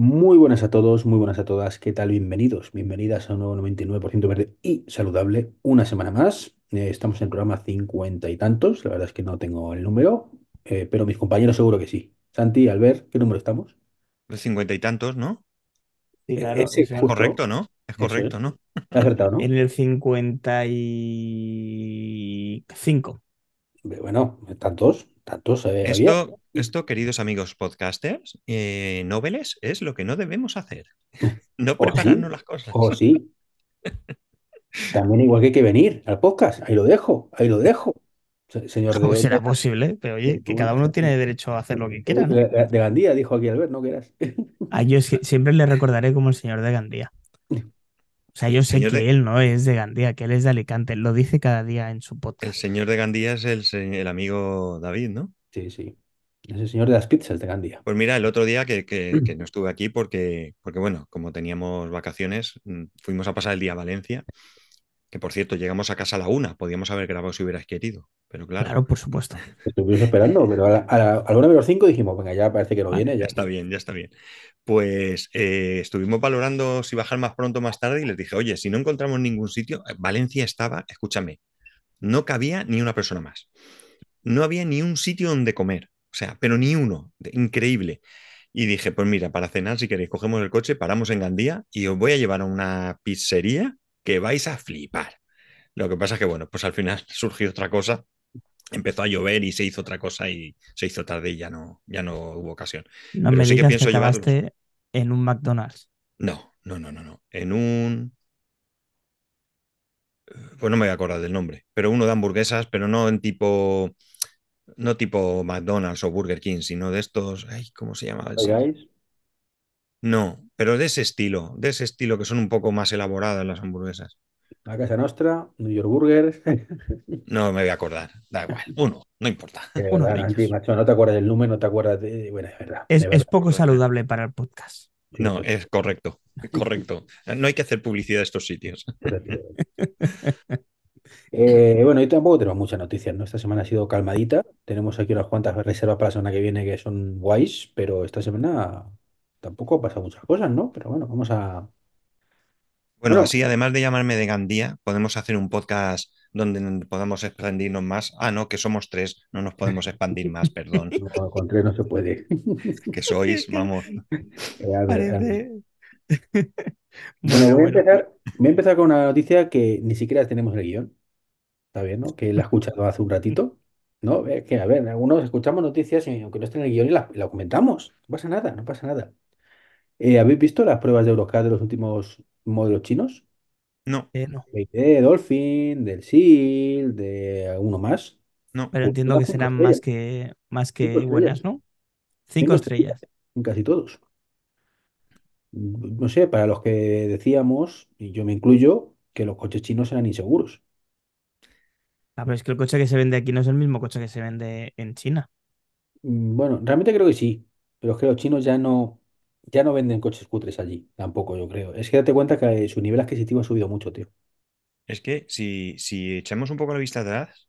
Muy buenas a todos, muy buenas a todas. ¿Qué tal? Bienvenidos, bienvenidas a un nuevo 99% verde y saludable. Una semana más. Eh, estamos en el programa 50 y tantos. La verdad es que no tengo el número, eh, pero mis compañeros seguro que sí. Santi, Albert, ¿qué número estamos? De cincuenta y tantos, ¿no? Sí, Eh, claro, Es correcto, ¿no? Es correcto, ¿no? Acertado, ¿no? En el 55. Bueno, tantos, tantos eh, había. Esto, queridos amigos podcasters, eh, noveles, es lo que no debemos hacer. No prepararnos sí, las cosas. o sí. También igual que hay que venir al podcast. Ahí lo dejo, ahí lo dejo. Se- Señor ¿Cómo de, será posible? Pero oye, que cada uno tiene derecho a hacer lo que quiera, ¿no? de- Gandía, dijo aquí Albert, ¿no quieras? A yo siempre le recordaré como el señor de Gandía. O sea, yo sé Señor que de- él no es de Gandía, que él es de Alicante. Lo dice cada día en su El podcast. señor de Gandía es el, el amigo David, ¿no? Sí, sí. Es el señor de las pizzas de Gandía. Pues mira, el otro día que, que- que no estuve aquí porque, porque, bueno, como teníamos vacaciones, mm, fuimos a pasar el día a Valencia, que por cierto, llegamos a casa a la una, podíamos haber grabado si hubieras querido, pero claro, Claro, por supuesto. Estuvimos esperando, pero a la, a la, a la una menos cinco dijimos, venga, ya parece que no Vale, viene. ya Ya. está bien, ya está bien. Pues eh, estuvimos valorando si bajar más pronto o más tarde y les dije, oye, si no encontramos ningún sitio, eh, Valencia estaba, escúchame, no cabía ni una persona más. No había ni un sitio donde comer, o sea, pero ni uno, increíble. Y dije, pues mira, para cenar, si queréis, cogemos el coche, paramos en Gandía y os voy a llevar a una pizzería que vais a flipar. Lo que pasa es que, bueno, pues al final surgió otra cosa, empezó a llover y se hizo otra cosa y se hizo tarde y ya no, ya no hubo ocasión. No Pero me sí digas que pienso acabaste en un McDonald's. No, no, no, no, no. En un. Pues no me voy a acordar del nombre, pero uno de hamburguesas, pero no en tipo. No tipo McDonald's o Burger King, sino de estos. Ay, ¿cómo se llamaba No, pero de ese estilo, de ese estilo que son un poco más elaboradas las hamburguesas. la Casa Nostra, New York Burgers. No me voy a acordar, da igual, uno, no importa. Uno verdad, macho, no te acuerdas del número, no te acuerdas de. Bueno, es verdad. Es, poco saludable para el podcast. Sí, No, sí, es correcto, correcto. No hay que hacer publicidad de estos sitios. Eh, bueno, hoy tampoco tenemos muchas noticias, ¿no? Esta semana ha sido calmadita. Tenemos aquí unas cuantas reservas para la semana que viene que son guays, pero esta semana tampoco ha pasado muchas cosas, ¿no? Pero bueno, vamos a. Bueno, Bueno, así además de llamarme de Gandía, podemos hacer un podcast donde podamos expandirnos más. Ah, no, que somos tres, no nos podemos expandir más, perdón. no, con tres no se puede. Que sois, vamos. Bueno, voy a bueno. empezar, voy a empezar con una noticia que ni siquiera tenemos en el guion. Está bien, ¿no? Que la he escuchado hace un ratito. ¿No? Eh, Que, a ver, algunos escuchamos noticias y aunque no esté en el guion y la, comentamos. No pasa nada, no pasa nada. Eh, ¿habéis visto las pruebas de Eurocar de los últimos modelos chinos? No, Eh, no. De Dolphin, del Seal, de alguno más. no. Pero Pues entiendo que cinco serán más estrellas. que, más Cinco que buenas, estrellas. ¿no? Cinco Cinco estrellas estrellas. en casi todos. No sé, para los que decíamos, y yo me incluyo, que los coches chinos eran inseguros. Ah, pero es que el coche que se vende aquí no es el mismo coche que se vende en China. Mm, Bueno, realmente creo que sí, pero es que los chinos ya no, ya no venden coches cutres allí, tampoco yo creo. Es que date cuenta que su nivel adquisitivo ha subido mucho, tío. Es que si, si echamos un poco la vista atrás,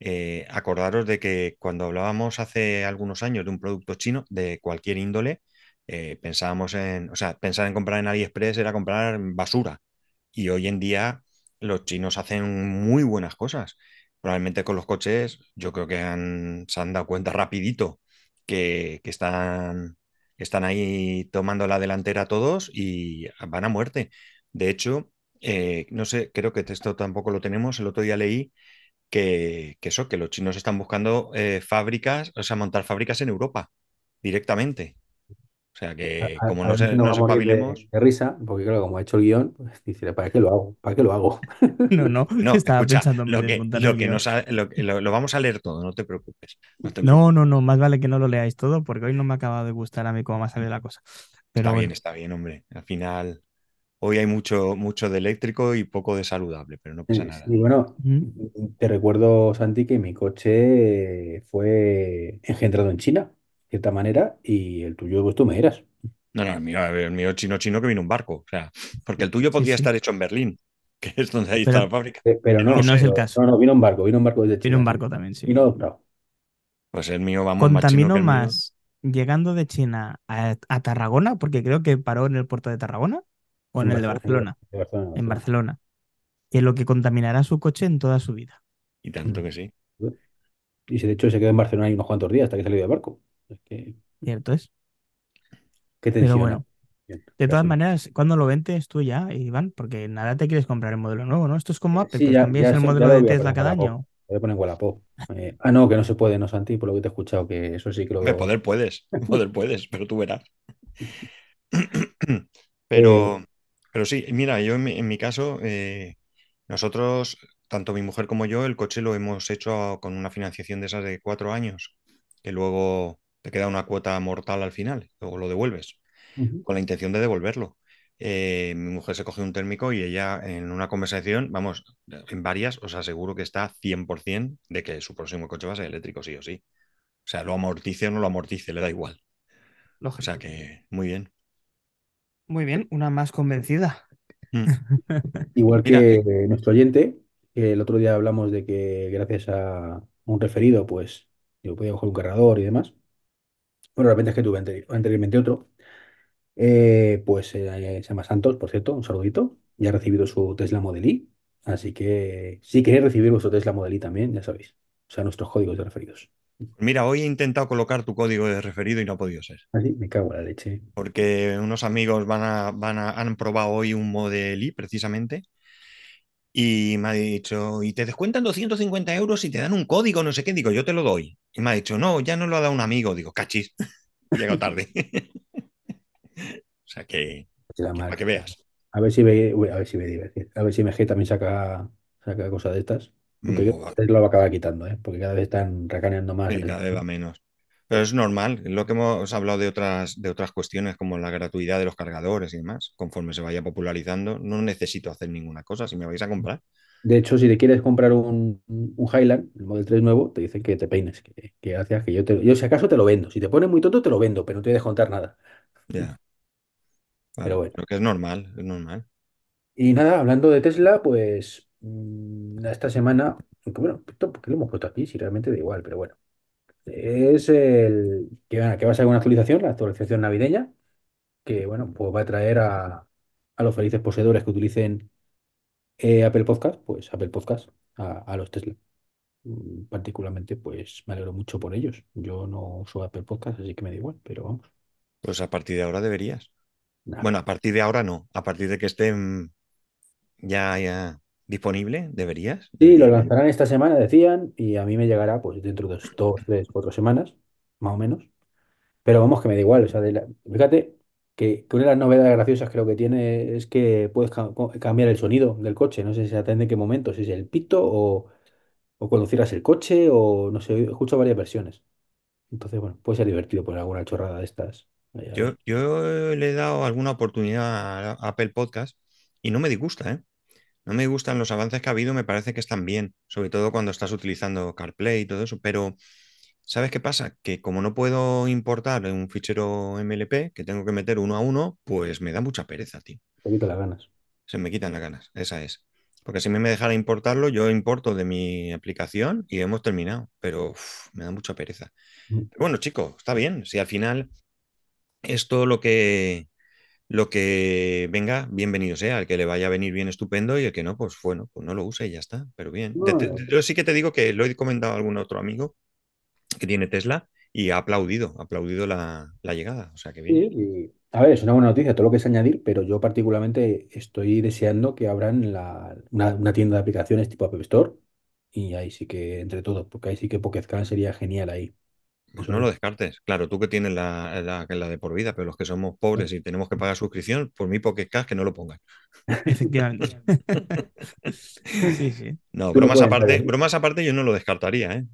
eh, acordaros de que cuando hablábamos hace algunos años de un producto chino de cualquier índole, eh, pensábamos en, o sea, pensar en comprar en AliExpress era comprar basura. Y hoy en día los chinos hacen muy buenas cosas. Probablemente con los coches, yo creo que han- se han dado cuenta rapidito que, que están, están ahí tomando la delantera todos y van a muerte. De hecho, eh, no sé, creo que esto tampoco lo tenemos. El otro día leí que, que eso, que los chinos están buscando eh, fábricas, o sea, montar fábricas en Europa directamente. O sea, que a- como a no se, nos nos vamos a morir de, espabilemos. de risa, porque claro, como ha hecho el guion, pues dice, ¿para qué lo hago? ¿Para qué lo hago? No, no, No, estaba escucha, pensando en lo que, lo que guion. nos ha- lo, que- lo- lo vamos a leer todo, no te preocupes. No te No, preocupes. no, no, más vale que no lo leáis todo porque hoy no me ha acabado de gustar a mí cómo me ha salido la cosa. Pero Está bien, está bien, hombre. Al final, hoy hay mucho, mucho de eléctrico y poco de saludable, pero no pasa nada. Sí, bueno, te recuerdo, Santi, que mi coche fue engendrado en China, cierta manera, y el tuyo, pues tú me eras. No, no, el mío, el mío chino chino que vino un barco. O sea, porque el tuyo podría sí. estar hecho en Berlín, que es donde ahí está Pero la fábrica. Eh, Pero no no, no es el caso. no, no, vino un barco, vino un barco desde China. un sí. barco también, sí. Vino doblado. Pues el mío, vamos, más chino Contamino que el mío. más, llegando de China a, a Tarragona, porque creo que paró en el puerto de Tarragona o en En el de Barcelona, en Barcelona, en Barcelona. Que lo que contaminará su coche en toda su vida. Y tanto que sí. Y si de hecho se quedó en Barcelona ahí unos cuantos días hasta que salió del barco. Es que, Cierto es. qué Pero tensión, ¿eh? bueno, Bien, de todas maneras, cuando lo ventes tú ya, Iván, porque nada te quieres comprar el modelo nuevo, ¿no? Esto es como Apple, Sí, que ya, cambies ya, el modelo lo de Tesla cada año. Voy a poner Wallapop. Eh, ah, no, que no se puede, no, Santi, por lo que te he escuchado, que eso sí que lo veo. poder puedes, poder puedes, pero tú verás. Eh, Pero, pero sí, mira, yo en mi, en mi caso, eh, nosotros, tanto mi mujer como yo, el coche lo hemos hecho con una financiación de esas de cuatro años, que luego te queda una cuota mortal al final, luego lo devuelves, con la intención de devolverlo. Eh, mi mujer se cogió un térmico y ella en una conversación, vamos, en varias, os aseguro que está 100% de que su próximo coche va a ser eléctrico, sí o sí. O sea, lo amortice o no lo amortice, le da igual. O sea Lógico. que, muy bien. Muy bien, una más convencida. Mm. Igual Mira, que nuestro oyente, que el otro día hablamos de que gracias a un referido, pues yo podía coger un cargador y demás. Bueno, repente es que tuve anteri- anteriormente otro. Eh, pues eh, se llama Santos, por cierto, un saludito. Ya ha recibido su Tesla Model Y. Así que si queréis recibir vuestro Tesla Model Y también, ya sabéis. O sea, nuestros códigos de referidos. mira, hoy he intentado colocar tu código de referido y no ha podido ser. Así me cago en la leche. Porque unos amigos van a, van a, han probado hoy un Model Y precisamente y me ha dicho, y te descuentan 250 euros y te dan un código, no sé qué. Digo, yo te lo doy. Y me ha dicho, no, ya no lo ha dado un amigo. Digo, cachis, llegado tarde. O sea que, para que veas. A ver si uy, a ver si divertir. A ver si MG también saca, saca cosas de estas. Aunque Mm, Tesla lo va a acabar quitando, ¿eh? Porque cada vez están racaneando más el cada vez va menos. Pero es normal, lo que hemos hablado de otras, de otras cuestiones como la gratuidad de los cargadores y demás, conforme se vaya popularizando, no necesito hacer ninguna cosa. Si me vais a comprar, De hecho, si te quieres comprar un, un Highland, el Model 3 nuevo, te dicen que te peines, que, que gracias, que yo te, yo si acaso te lo vendo. Si te pones muy tonto, te lo vendo, pero no te voy a descontar nada. ya, Pero bueno. creo que es normal, es normal. Y nada, hablando de Tesla, pues mm, esta semana, bueno, ¿por qué lo hemos puesto aquí? Si realmente da igual, pero bueno. Es el que, va- que va a ser una actualización, la actualización navideña, que bueno, pues va a traer a, a los felices poseedores que utilicen eh, Apple Podcast, pues Apple Podcast a, a los Tesla. Mm, Particularmente, pues me alegro mucho por ellos. Yo no uso Apple Podcast, así que me da igual, pero vamos, Pues a partir de ahora deberías. Bueno, a partir de ahora no, a partir de que estén ya, ya disponible, deberías, Sí, lo lanzarán esta semana, decían, y a mí me llegará pues dentro de dos, tres, cuatro semanas, más o menos. Pero vamos, que me da igual. O sea, de la- fíjate que, que una de las novedades graciosas creo que tiene es que puedes ca- cambiar el sonido del coche. No sé si atende en qué momento, si es el pito o, o cuando cierras el coche o no sé, he escuchado varias versiones. Entonces, bueno, puede ser divertido poner alguna chorrada de estas. Yo, yo le he dado alguna oportunidad a Apple Podcast y no me disgusta, ¿eh? No me gustan los avances que ha habido, me parece que están bien, sobre todo cuando estás utilizando CarPlay y todo eso, pero ¿sabes qué pasa? Que como no puedo importar un fichero MLP, que tengo que meter uno a uno, pues me da mucha pereza, tío. Te quito las ganas. Se me quitan las ganas, esa es. Porque si me dejara importarlo, yo importo de mi aplicación y hemos terminado, pero uf, me da mucha pereza. Mm. Pero bueno, chico, está bien, si al final esto lo que lo que venga, bienvenido sea. El que le vaya a venir bien, estupendo, y el que no, pues bueno, pues no lo use y ya está. Pero bien. De- No, de- yo sí que te digo que lo he comentado a algún otro amigo que tiene Tesla y ha aplaudido, ha aplaudido la, la llegada. O sea que bien. sí, y- a ver, es una buena noticia todo lo que es añadir, pero yo particularmente estoy deseando que abran la, una, una tienda de aplicaciones tipo App Store y ahí sí que, entre todos, porque ahí sí que Pocket sería genial ahí. Pues no lo descartes. Claro, tú que tienes la, la, la de por vida, pero los que somos pobres y tenemos que pagar suscripción, por mi Pocket Cash que no lo pongan. Efectivamente. Sí, sí. No, bromas aparte, bromas aparte, yo no lo descartaría, ¿eh?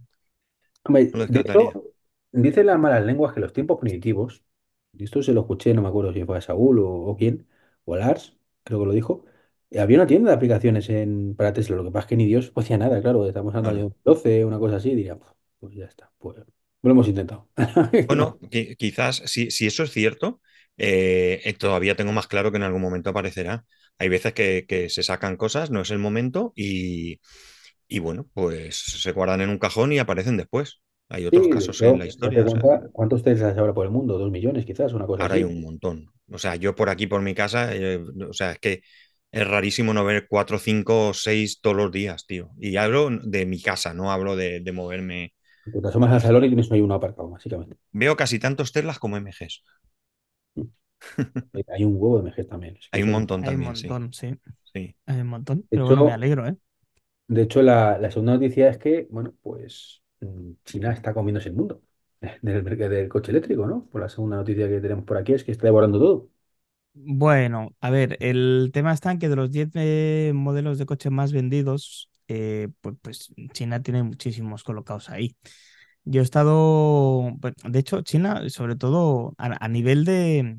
Hombre, No lo descartaría. las malas lenguas que los tiempos primitivos, y esto se lo escuché, no me acuerdo si fue a Saúl o, o quién, o a Lars, creo que lo dijo, eh, había una tienda de aplicaciones en, para Tesla, lo que pasa es que ni Dios hacía nada, claro, estamos hablando de 12, una cosa así, diría, "Puf, pues ya está, pues lo hemos intentado. Bueno, qui- quizás si, si eso es cierto, eh, eh, todavía tengo más claro que en algún momento aparecerá. Hay veces que, que se sacan cosas, no es el momento y, y bueno, pues se guardan en un cajón y aparecen después. Hay otros Sí, casos en la historia, cuenta, ¿cuántos Teslas habrá por el mundo? Dos millones quizás, una cosa Ahora hay un montón. O sea, yo por aquí, por mi casa, eh, o sea, es que es rarísimo no ver cuatro, cinco o seis todos los días, tío. Y hablo de mi casa, no hablo de, de moverme. Te asomas al salón y tienes ahí uno aparcado, básicamente. Veo casi tantos Teslas como MGs. Hay un huevo de MG también. Es que Hay un montón Hay un también, sí. montón, sí. Sí. Hay un montón. De Pero bueno, me hecho, alegro, ¿eh? de hecho la, la segunda noticia es que, bueno, pues mm, China está comiéndose el mundo del, mercado del coche eléctrico, ¿no? Por la segunda noticia que tenemos por aquí es que está devorando todo. Bueno, a ver, el tema está en que de los 10 eh, modelos de coches más vendidos, eh, pues, China tiene muchísimos colocados ahí. Yo he estado, de hecho, China, sobre todo a, nivel de,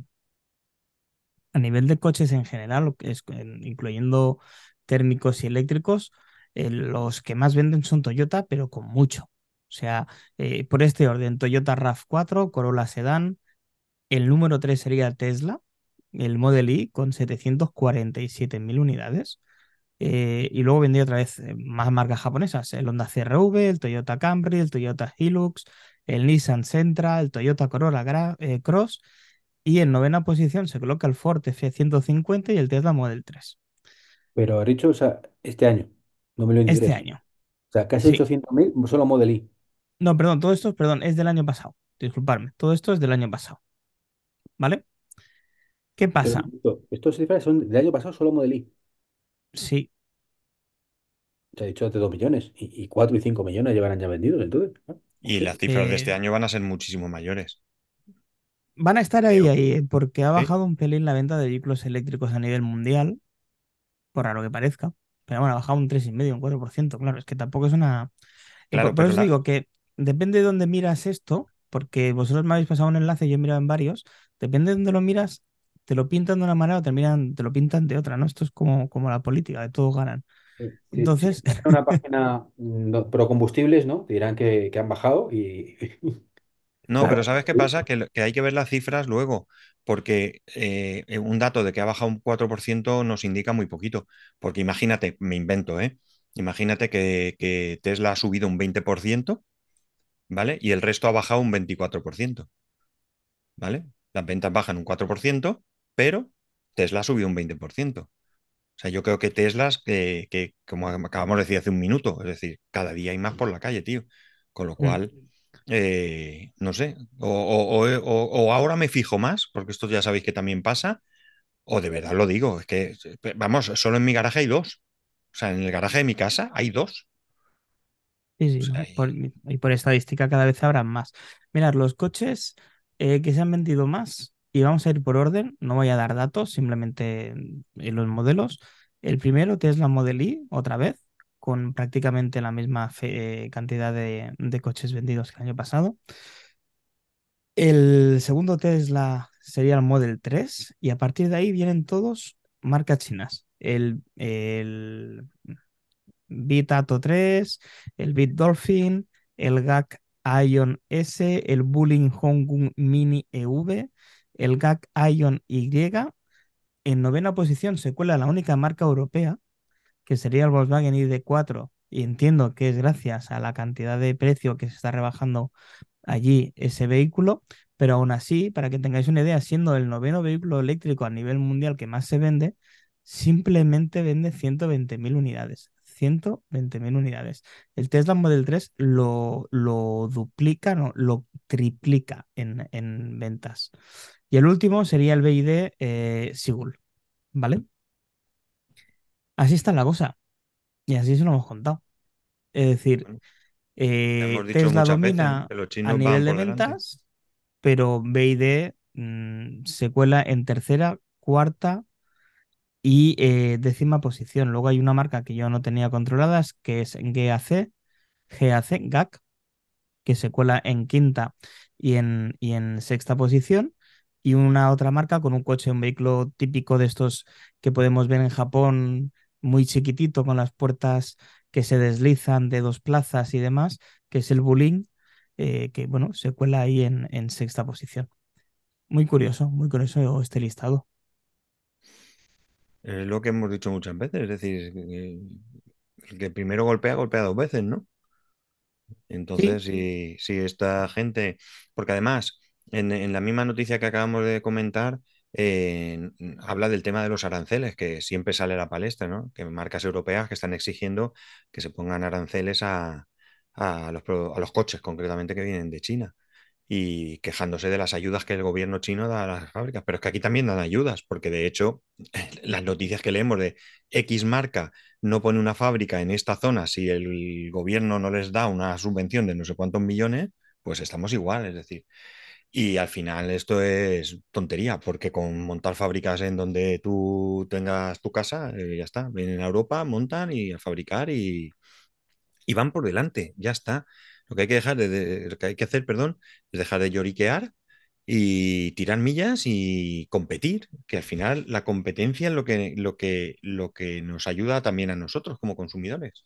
a nivel de coches en general, es, en- incluyendo térmicos y eléctricos, eh, los que más venden son Toyota, pero con mucho. O sea, eh, por este orden, Toyota RAV4, Corolla Sedan, el número 3 sería Tesla, el Model Y con 747.000 unidades. Eh, y luego vendría otra vez eh, más marcas japonesas, el Honda CR-V, el Toyota Camry, el Toyota Hilux, el Nissan Sentra, el Toyota Corolla Gra- eh, Cross. Y en novena posición se coloca el Ford F-150 y el Tesla Model 3. Pero ha dicho, o sea, este año, Este 2023. O año, sea, casi sí. 800.000 solo Model Y. No, perdón, todo esto, perdón, es del año pasado. Disculparme, todo esto es del año pasado. ¿Vale? ¿Qué pasa? esto, estos cifras son del año pasado solo Model Y. Sí, Se ha dicho de 2 millones. Y, y 4 y 5 millones llevarán ya vendidos, entonces. ¿no? Y las cifras de este eh, año van a ser muchísimo mayores. van a estar ahí, ahí, eh, porque ha ¿Sí? bajado un pelín la venta de vehículos eléctricos a nivel mundial, por raro que parezca. Pero bueno, ha bajado un 3,5, un 4%. Claro, es que tampoco es una. Claro, por, eso la, digo que depende de dónde miras esto, porque vosotros me habéis pasado un enlace, yo he mirado en varios. Depende de dónde lo miras, te lo pintan de una manera o te, miran- te lo pintan de otra, ¿no? Esto es como, como la política, de todos ganan. Sí, sí, sí. Entonces, Si una página mm, pro combustibles, ¿no? Te dirán que, que han bajado y. No, pero ¿sabes qué pasa? Que, que hay que ver las cifras luego, porque eh, eh, un dato de que ha bajado un 4% nos indica muy poquito. Porque imagínate, me invento, ¿eh? Imagínate que, que Tesla ha subido un 20%, ¿vale? Y el resto ha bajado un 24%, ¿vale? Las ventas bajan un 4%, pero Tesla ha subido un 20%. O sea, yo creo que Teslas, que, que, como acabamos de decir hace un minuto, es decir, cada día hay más por la calle, tío. Con lo mm, cual, eh, no sé, o, o- o- o- o ahora me fijo más, porque esto ya sabéis que también pasa, o de verdad lo digo, es que, vamos, solo en mi garaje hay dos. O sea, en el garaje de mi casa hay dos. sí, O sí, sea, ¿no? Por- y- por estadística cada vez habrá más. Mirad, los coches eh, que se han vendido más, y vamos a ir por orden, no voy a dar datos, simplemente en los modelos. El primero, Tesla Model Y, otra vez, con prácticamente la misma eh, cantidad de, coches vendidos que el año pasado. El segundo Tesla sería el Model 3 y a partir de ahí vienen todos marcas chinas. El, el Beat Atto 3, el Beat Dolphin, el GAC Ion S, el Bulling Honggung Mini EV, el GAC Ion Y. En novena posición se cuela la única marca europea, que sería el Volkswagen ID4, y entiendo que es gracias a la cantidad de precio que se está rebajando allí ese vehículo, pero aún así, para que tengáis una idea, siendo el noveno vehículo eléctrico a nivel mundial que más se vende, simplemente vende 120.000 unidades. 120.000 unidades. El Tesla Model 3 lo, lo duplica, no, lo triplica en, en ventas. Y el último sería el BID eh, Sigul, ¿vale? Así está la cosa. Y así se lo hemos contado. Es decir, eh, Tesla domina a nivel de por delante. ventas, pero BYD mm, se cuela en tercera, cuarta y eh, décima posición. Luego hay una marca que yo no tenía controladas, que es GAC, GAC, GAC, que se cuela en quinta y en, y en sexta posición. Y una otra marca con un coche, un vehículo típico de estos que podemos ver en Japón, muy chiquitito, con las puertas que se deslizan de dos plazas y demás, que es el Bulín, eh, que bueno, se cuela ahí en, en sexta posición. Muy curioso, muy curioso este listado. Es lo que hemos dicho muchas veces, es decir, que el que primero golpea, golpea dos veces, ¿no? Sí, Entonces, si, si esta gente, porque además, en, en la misma noticia que acabamos de comentar, eh, habla del tema de los aranceles, que siempre sale a la palestra, ¿no? Que marcas europeas que están exigiendo que se pongan aranceles a, a los, a los coches, concretamente que vienen de China y quejándose de las ayudas que el gobierno chino da a las fábricas. Pero es que aquí también dan ayudas, porque de hecho las noticias que leemos de X marca no pone una fábrica en esta zona si el gobierno no les da una subvención de no sé cuántos millones, pues estamos igual, es decir. Y al final esto es tontería, porque con montar fábricas en donde tú tengas tu casa, eh, ya está. Vienen a Europa, montan y a fabricar y, y van por delante, ya está. Lo que hay que dejar de, de- lo que hay que hacer, perdón, es dejar de lloriquear y tirar millas y competir, que al final la competencia es lo que, lo que, lo que nos ayuda también a nosotros como consumidores.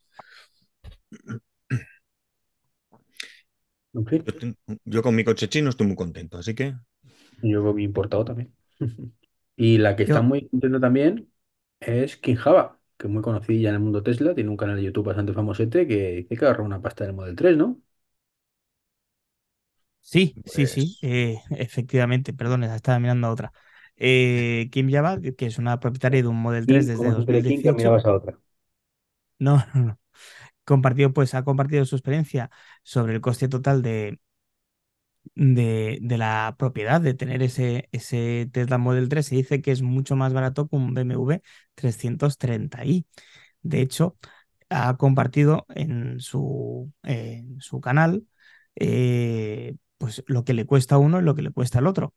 Yo, con mi coche chino estoy muy contento, así que yo con mi importado también. Y la que está yo muy contenta también es King Java, que es muy conocida en el mundo Tesla, tiene un canal de YouTube bastante famosete que dice que agarró una pasta del Model 3, ¿no? Sí, sí, sí, pues eh, efectivamente, perdón, estaba mirando a otra. Eh, Kim Java, que es una propietaria de un Model 3 King, desde como si fuera King, que 2018. mirabas a otra. No, no, no. Compartió, pues ha compartido su experiencia sobre el coste total de, de, de la propiedad, de tener ese, ese Tesla Model 3. Se dice que es mucho más barato que un BMW 330i. De hecho, ha compartido en su, en su canal eh, pues lo que le cuesta uno y lo que le cuesta al otro.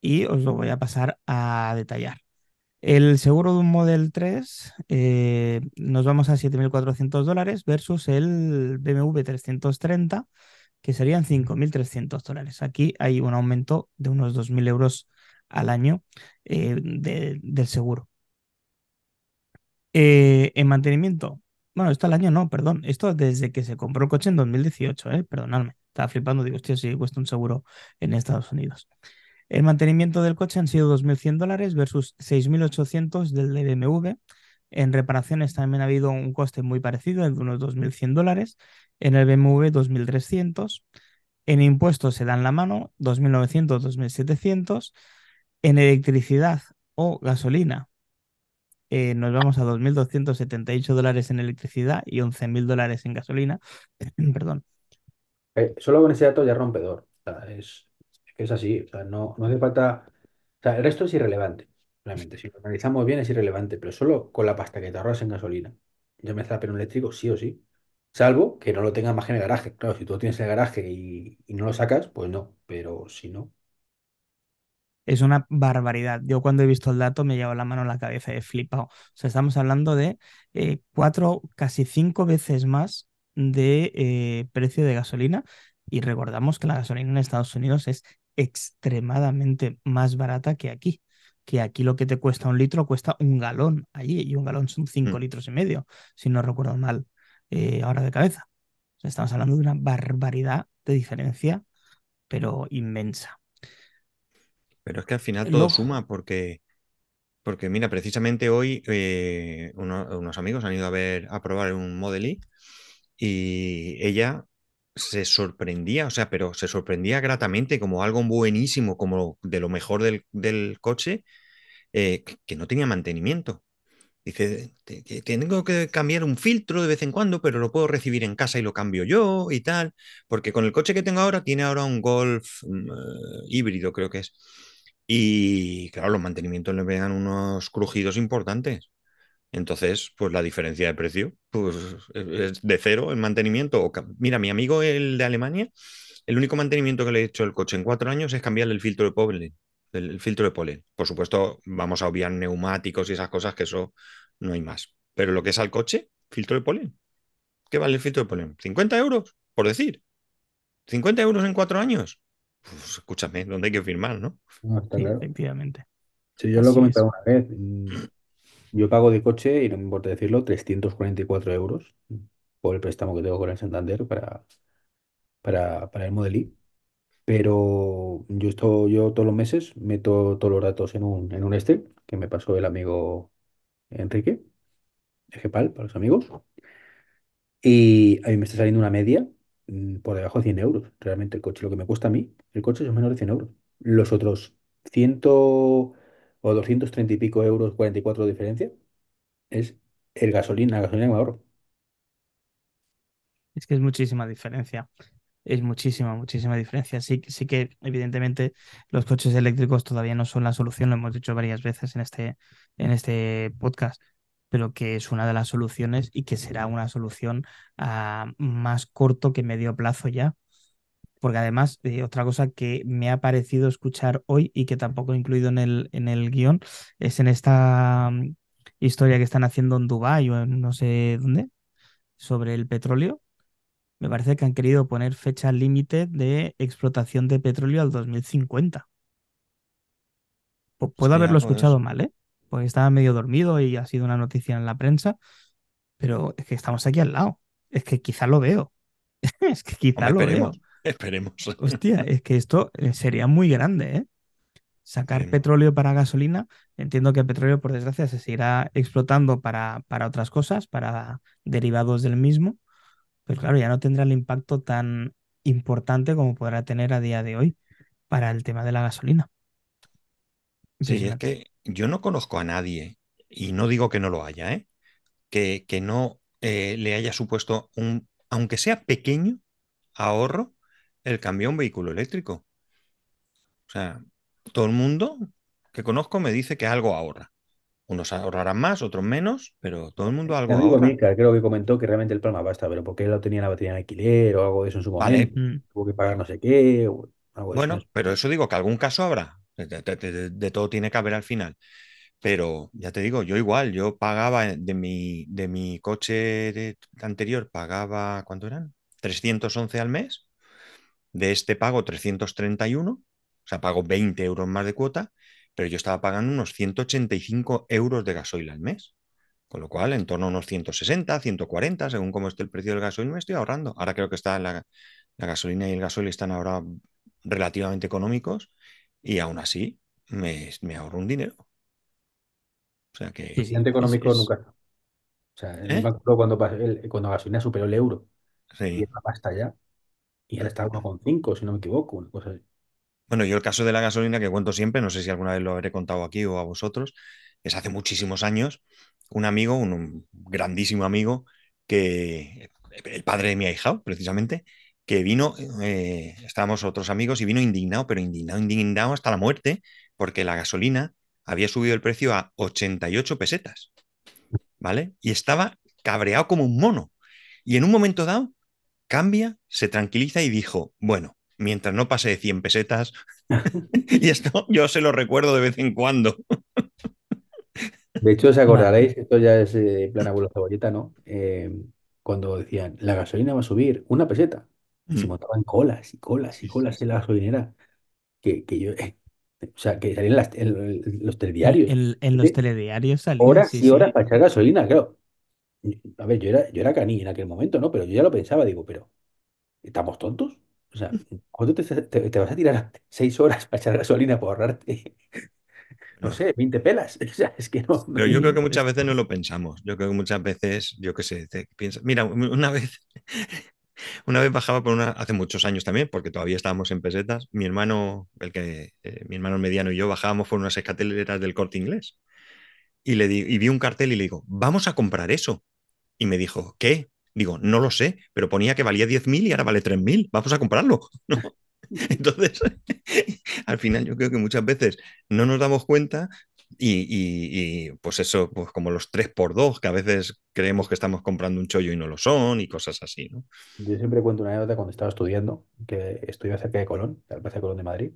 Y os lo voy a pasar a detallar. El seguro de un Model 3 eh, nos vamos a 7.400 dólares versus el BMW 330, que serían 5.300 dólares. Aquí hay un aumento de unos 2.000 euros al año eh, de- del seguro. Eh, en mantenimiento, bueno, esto al año no, perdón, esto desde que se compró el coche en 2018, eh, perdonadme, estaba flipando, digo, hostia, si cuesta un seguro en Estados Unidos. El mantenimiento del coche han sido 2.100 dólares versus 6.800 del de BMW. En reparaciones también ha habido un coste muy parecido, de unos 2.100 dólares. En el BMW, 2.300. En impuestos se dan la mano, 2.900, 2.700. En electricidad o gasolina, eh, nos vamos a 2.278 dólares en electricidad y 11.000 dólares en gasolina. Perdón. Eh, solo con ese dato ya rompedor. O sea, es, es así. No, no hace falta. O sea, el resto es irrelevante. Realmente, si lo analizamos bien es irrelevante, pero solo con la pasta que te ahorras en gasolina, ya me pero un eléctrico sí o sí. Salvo que no lo tengas más en el garaje. Claro, si tú tienes en el garaje y, y no lo sacas, pues no. Pero si no. Es una barbaridad. Yo cuando he visto el dato me llevo la mano a la cabeza, he flipado. O sea, estamos hablando de eh, cuatro, casi cinco veces más de eh, precio de gasolina. Y recordamos que la gasolina en Estados Unidos es extremadamente más barata que aquí. Que aquí lo que te cuesta un litro cuesta un galón allí, y un galón son cinco mm, litros y medio, si no recuerdo mal eh, ahora de cabeza. O sea, estamos hablando de una barbaridad de diferencia, pero inmensa. pero es que al final todo suma porque, porque mira, precisamente hoy eh, uno- unos amigos han ido a ver, a probar un Model Y y ella se sorprendía, o sea, pero se sorprendía gratamente como algo buenísimo, como de lo mejor del, coche, eh, que, no tenía mantenimiento. Dice, "Te- que tengo que cambiar un filtro de vez en cuando, pero lo puedo recibir en casa y lo cambio yo y tal, porque con el coche que tengo ahora tiene ahora un Golf mm, eh, híbrido, creo que es. Y claro, los mantenimientos le pegan unos crujidos importantes. Entonces, pues la diferencia de precio, pues es de cero el mantenimiento. Mira, mi amigo, el de Alemania, el único mantenimiento que le he hecho al coche en cuatro años es cambiarle el filtro de polen. El, el filtro de polen. Por supuesto, vamos a obviar neumáticos y esas cosas, que eso no hay más. Pero lo que es al coche, filtro de polen. ¿Qué vale el filtro de polen? ¿50 euros? Por decir. ¿50 euros en cuatro años? Pues escúchame, ¿dónde hay que firmar, no? Sí, claro. efectivamente. Sí, yo lo he Así comentado es. una vez. Yo pago de coche, y no me importa decirlo, 344 euros por el préstamo que tengo con el Santander para, para, para el Model. Pero yo, esto, yo todos los meses meto todos los datos en un, en un Excel que me pasó el amigo Enrique, de Gepal, para los amigos. Y a mí me está saliendo una media. mm, por debajo de 100 euros. Realmente el coche, lo que me cuesta a mí, el coche es menos de 100 euros. Los otros 100 o 230 y pico euros, 44 de diferencia, es el gasolina, la gasolina que me ahorro. Es que es muchísima diferencia. Es muchísima, muchísima diferencia. Sí, sí que, evidentemente, los coches eléctricos todavía no son la solución, lo hemos dicho varias veces en este, en este podcast, pero que es una de las soluciones y que será una solución a más corto que medio plazo ya. Porque además, eh, otra cosa que me ha parecido escuchar hoy y que tampoco he incluido en el, en el guion es en esta mm, historia que están haciendo en Dubái o en no sé dónde sobre el petróleo me parece que han querido poner fecha límite de explotación de petróleo al 2050. Pu- Puedo haberlo escuchado pues, mal, ¿eh? Porque estaba medio dormido y ha sido una noticia en la prensa, pero es que estamos aquí al lado. Es que quizá lo veo. Es que quizá hombre, lo esperemos, veo. esperemos. Hostia, es que esto eh, sería muy grande, ¿eh? Sacar petróleo para gasolina. Entiendo que el petróleo, por desgracia, se seguirá explotando para, para otras cosas, para derivados del mismo, pero claro, ya no tendrá el impacto tan importante como podrá tener a día de hoy para el tema de la gasolina. Sí, es que yo no conozco a nadie, y no digo que no lo haya, ¿eh? que, que no eh, le haya supuesto un, aunque sea pequeño, ahorro el cambio a un vehículo eléctrico. O sea, todo el mundo que conozco me dice que algo ahorra. Unos ahorrarán más, otros menos, pero todo el mundo algo amigo ahorra. Milcar creo que comentó que realmente el problema basta, pero porque él lo tenía en la batería en alquiler o algo de eso en su momento, Vale, Mm, tuvo que pagar no sé qué, o algo de eso. no bueno, pero eso digo que algún caso habrá. De, de- de- de- de todo tiene que haber al final. Pero ya te digo, yo igual, yo pagaba de mi, de mi coche de- anterior, pagaba, ¿cuánto eran? 311 al mes. De este pago 331, o sea, pago 20 euros más de cuota, pero yo estaba pagando unos 185 euros de gasoil al mes. Con lo cual, en torno a unos 160, 140, según cómo esté el precio del gasoil, me estoy ahorrando. Ahora creo que está la, la gasolina y el gasoil están ahora relativamente económicos y aún así me, me ahorro un dinero. O sea que, es, económico es, nunca. O sea, ¿eh? acuerdo cuando, cuando la gasolina superó el euro y Sí. era pasta ya, y ahora está a 1,5, si no me equivoco, una cosa así. Bueno, yo el caso de la gasolina que cuento siempre, no sé si alguna vez lo habré contado aquí o a vosotros, es hace muchísimos años, un amigo, un, grandísimo amigo, que el padre de mi ahijado, precisamente, que vino, eh, estábamos otros amigos y vino indignado, pero indignado, indignado hasta la muerte, porque la gasolina había subido el precio a 88 pesetas, ¿vale? Y estaba cabreado como un mono. Y en un momento dado, cambia, se tranquiliza y dijo, bueno, mientras no pase de 100 pesetas, y esto yo se lo recuerdo de vez en cuando. De hecho, os acordaréis, esto ya es eh, plan abuelo cebolleta, ¿no? Eh, cuando decían, la gasolina va a subir una peseta, y se Mm, montaban colas y colas y colas en la gasolinera, que, que yo, eh, o sea, que salían las- en, en los telediarios, en- en los telediarios salía, horas sí, y horas sí. para echar gasolina, claro. A ver, yo era, yo era caní en aquel momento, ¿no? Pero yo ya lo pensaba, digo, pero ¿estamos tontos? O sea, ¿cuánto te, te- te vas a tirar seis horas para echar gasolina para ahorrarte, no sé, 20 pelas? O sea, es que no, Pero yo creo que muchas veces no lo pensamos. Yo creo que muchas veces, yo qué sé, te piensas. Mira, una vez, una vez bajaba por una, hace muchos años también, porque todavía estábamos en pesetas. Mi hermano, el que, eh, mi hermano mediano y yo bajábamos por unas escaleras del Corte Inglés y le di, y vi un cartel y le digo, vamos a comprar eso. Y me dijo, ¿qué? Digo, no lo sé, pero ponía que valía 10.000 y ahora vale 3.000. Vamos a comprarlo. ¿no? Entonces, al final yo creo que muchas veces no nos damos cuenta y, y- y, pues eso, pues como los tres por dos, que a veces creemos que estamos comprando un chollo y no lo son y cosas así, ¿no? Yo siempre cuento una anécdota cuando estaba estudiando, que estudiaba cerca de Colón, de la Plaza de Colón de Madrid.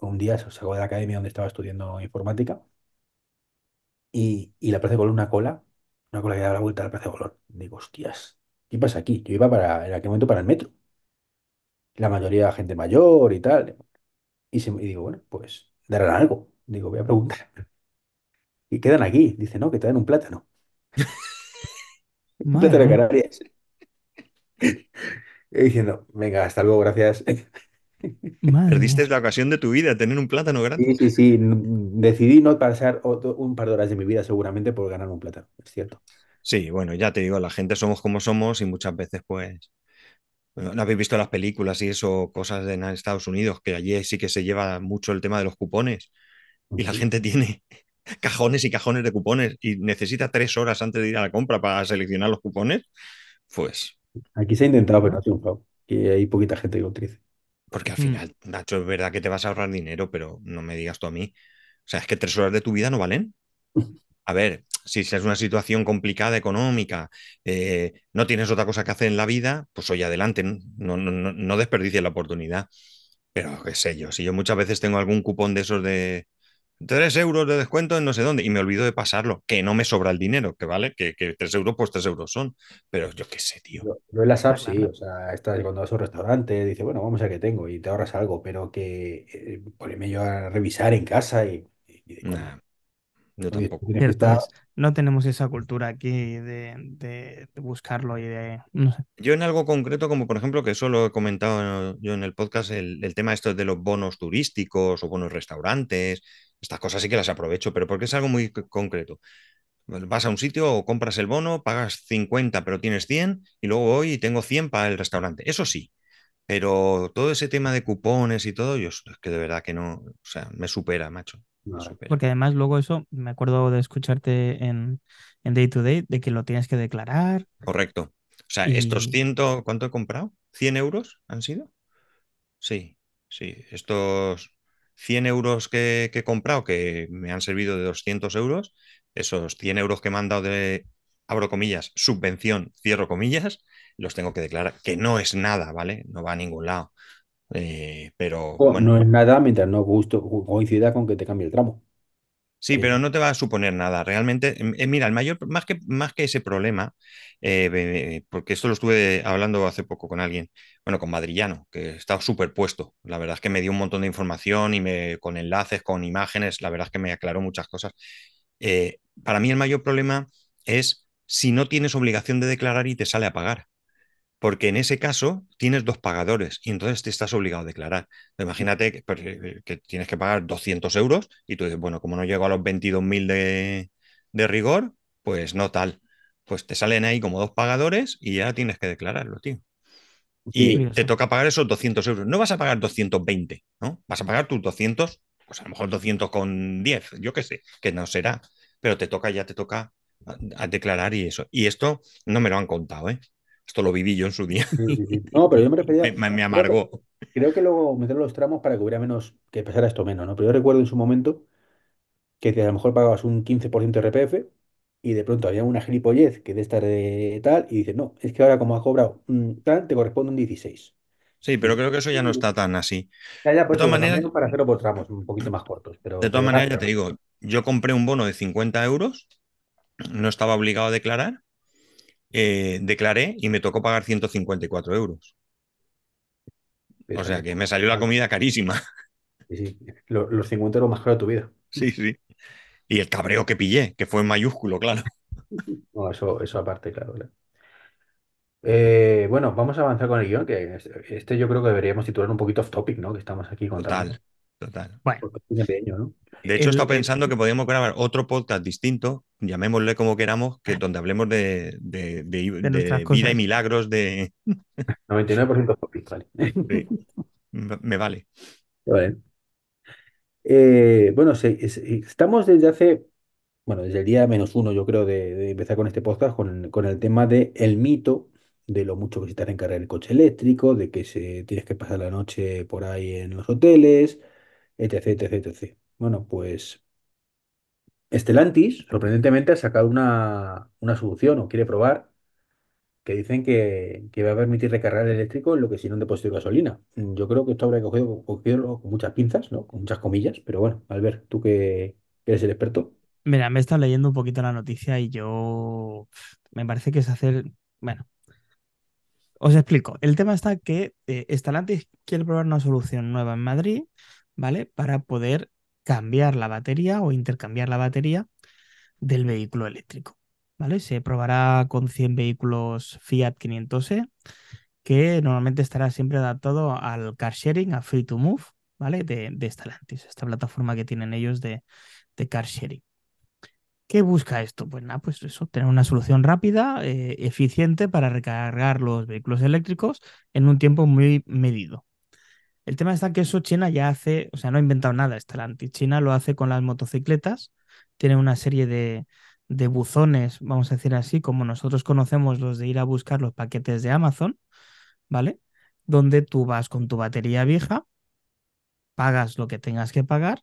Un día se sacó de la academia donde estaba estudiando informática y, y la Plaza de Colón una cola, una cola que daba la vuelta a la Plaza de Colón. Digo, hostias, ¿qué pasa aquí? Yo iba para, en aquel momento para el metro. La mayoría gente mayor y tal. Y, se, y digo, bueno, pues darán algo. Digo, voy a preguntar. Y quedan aquí. Dice, no, que te dan un plátano. Un plátano de Canarias. Y diciendo, venga, hasta luego, gracias. Madre Perdiste mía. la ocasión de tu vida de tener un plátano Sí, gratis. sí, sí. n- Decidí no pasar otro- un par de horas de mi vida seguramente por ganar un plátano. Es cierto. Sí, bueno, ya te digo, la gente somos como somos y muchas veces pues ¿No habéis visto las películas y eso, cosas de en Estados Unidos, que allí sí que se lleva mucho el tema de los cupones y la gente tiene cajones y cajones de cupones y necesita tres horas antes de ir a la compra para seleccionar los cupones? Pues Aquí se ha intentado, pero no ha triunfado. Y hay poquita gente que lo utiliza. Porque al Mm, final, Nacho, es verdad que te vas a ahorrar dinero, pero no me digas tú a mí. O sea, es que tres horas de tu vida no valen. A ver, si es una situación complicada económica, eh, no tienes otra cosa que hacer en la vida, pues oye, adelante, no, no, no, no desperdicies la oportunidad. Pero qué sé yo, si yo muchas veces tengo algún cupón de esos de 3 euros de descuento en no sé dónde y me olvido de pasarlo, que no me sobra el dinero, que vale, que, que 3 euros, pues 3 euros son. Pero yo qué sé, tío. Yo, yo en las apps sí, o sea, estás cuando vas a un restaurante, dices, bueno, vamos a ver qué tengo y te ahorras algo, pero que eh, ponerme yo a revisar en casa y, y-. Nah, yo tampoco. tienes que estar. No tenemos esa cultura aquí de, de- buscarlo y de... No sé. Yo en algo concreto, como por ejemplo, que eso lo he comentado yo en el podcast, el, tema esto de los bonos turísticos o bonos restaurantes, estas cosas sí que las aprovecho, pero porque es algo muy concreto. Vas a un sitio o compras el bono, pagas 50 pero tienes 100 y luego voy y tengo 100 para el restaurante. Eso sí, pero todo ese tema de cupones y todo, yo es que de verdad que no, o sea, me supera, macho, Porque además luego eso, me acuerdo de escucharte en, en Day to Day, de que lo tienes que declarar Correcto. O sea, estos y... 100, ¿cuánto he comprado? ¿100 euros han sido? Sí, sí. Estos 100 euros que, que he comprado, que me han servido de 200 euros, esos 100 euros que me han dado de, abro comillas, subvención, cierro comillas, los tengo que declarar, que no es nada, ¿vale? No va a ningún lado. Eh, pero bueno, No es nada mientras no gusto, coincida con que te cambie el tramo. Sí, Eh, pero no te va a suponer nada. Realmente, em, eh, mira, el mayor, más que, más que ese problema, porque esto lo estuve hablando hace poco con alguien, bueno, con Madrillano, que estaba superpuesto. La verdad es que me dio un montón de información y me, con enlaces, con imágenes, la verdad es que me aclaró muchas cosas. Para mí el mayor problema es si no tienes obligación de declarar y te sale a pagar porque en ese caso tienes dos pagadores y entonces te estás obligado a declarar. Imagínate que, eh, que tienes que pagar 200 euros y tú dices, bueno, como no llego a los 22.000 de, de rigor, pues no tal. Pues te salen ahí como dos pagadores y ya tienes que declararlo, tío. Y sí, te toca pagar esos 200 euros. No vas a pagar 220, ¿no? Vas a pagar tus 200, pues a lo mejor 200 con 10, yo qué sé, que no será, pero te toca, ya te toca a, a declarar y eso. Y esto no me lo han contado, ¿eh? Esto lo viví yo en su día sí, sí, sí. No, pero yo me refería, me, me- me creo que, amargó. creo que luego meter los tramos para que hubiera menos, que pesara esto menos, ¿no? Pero yo recuerdo en su momento que a lo mejor pagabas un 15% de RPF y de pronto había una gilipollez que de estar de tal y dices, no, es que ahora como has cobrado tal, te corresponde un 16. Sí, pero creo que eso ya no está tan así. ya, ya, De pues todas maneras, para hacerlo por tramos un poquito más cortos, de pero, todas pero nada, maneras, ya te digo, yo compré un bono de 50 euros, no estaba obligado a declarar, eh, declaré y me tocó pagar 154 euros. O sea que me salió la comida carísima. Sí, sí. Lo- Los 50 euros más caros de tu vida. Sí, sí. Y el cabreo que pillé, que fue en mayúsculo, claro. No, eso, eso aparte, claro. claro. Eh, bueno, vamos a avanzar con el guion, que este, este yo creo que deberíamos titular un poquito off topic, ¿no? Que estamos aquí contando. Total, total. Bueno. De hecho, he estado pensando que podíamos grabar otro podcast distinto, llamémosle como queramos, que donde hablemos de, de- de- de nuestras de vida y milagros de... 99% off topic, vale. de- Me vale. Vale. Eh, bueno, estamos desde hace, bueno, desde el día menos uno, yo creo, de, de empezar con este podcast, con, con el tema de el mito de lo mucho que se te hace encargar el coche eléctrico, de que se, tienes que pasar la noche por ahí en los hoteles, etc, etc, etc. Bueno, pues Stellantis, sorprendentemente, ha sacado una, una solución o quiere probar que dicen que, que va a permitir recargar el eléctrico en lo que no un depósito de gasolina. Mm, Yo creo que esto habrá cogido, cogido con muchas pinzas, ¿no? Con muchas comillas, pero bueno, Albert, tú que eres el experto. Mira, me he estado leyendo un poquito la noticia y yo me parece que es hacer, bueno, os explico. El tema está que eh, Stellantis quiere probar una solución nueva en Madrid, ¿vale? Para poder cambiar la batería o intercambiar la batería del vehículo eléctrico, ¿vale? Se probará con 100 vehículos Fiat 500e, que normalmente estará siempre adaptado al car sharing, a Free to Move, ¿vale? De, de esta plataforma que tienen ellos de, de car sharing. ¿Qué busca esto? Pues nada, pues eso, tener una solución rápida, eh, eficiente para recargar los vehículos eléctricos en un tiempo muy medido. El tema está que eso China ya hace, o sea, no ha inventado nada Stellantis. China lo hace con las motocicletas, tiene una serie de, de buzones, vamos a decir así, como nosotros conocemos los de ir a buscar los paquetes de Amazon, ¿vale? Donde tú vas con tu batería vieja, pagas lo que tengas que pagar,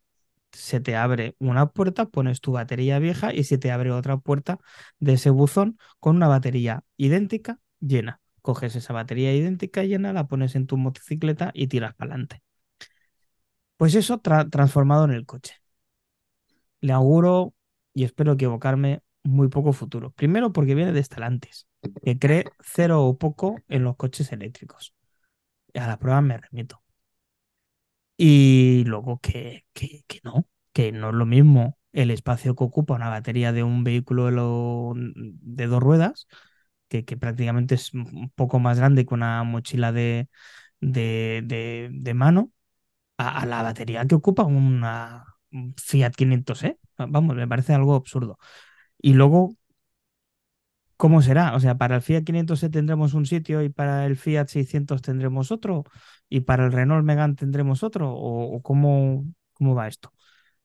se te abre una puerta, pones tu batería vieja y se te abre otra puerta de ese buzón con una batería idéntica llena. Coges esa batería idéntica llena, la pones en tu motocicleta y tiras para adelante. Pues eso tra- transformado en el coche. Le auguro, y espero equivocarme, muy poco futuro. Primero porque viene de Stellantis, que cree cero o poco en los coches eléctricos. A la prueba me remito. Y luego que, que, que no, que no es lo mismo el espacio que ocupa una batería de un vehículo de, lo- de dos ruedas, que, que prácticamente es un poco más grande que una mochila de, de, de- mano, a, la batería que ocupa una un Fiat 500e. Vamos, me parece algo absurdo. Y luego ¿Cómo será? O sea, para el Fiat 500e tendremos un sitio y para el Fiat 600 tendremos otro y para el Renault Megane tendremos otro o, o cómo, cómo va esto.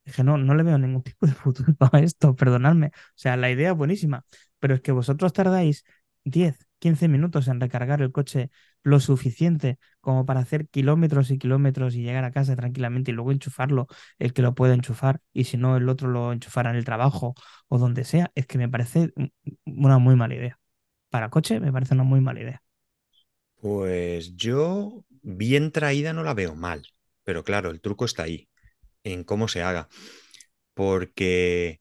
Es que no, no le veo ningún tipo de futuro a esto, perdonadme. O sea, la idea es buenísima, pero es que vosotros tardáis 10, 15 minutos en recargar el coche lo suficiente como para hacer kilómetros y kilómetros y llegar a casa tranquilamente y luego enchufarlo, el que lo pueda enchufar y si no el otro lo enchufará en el trabajo o donde sea, es que me parece un- una muy mala idea. Para coche me parece una muy mala idea. Pues yo bien traída no la veo mal, pero claro, el truco está ahí, en cómo se haga, porque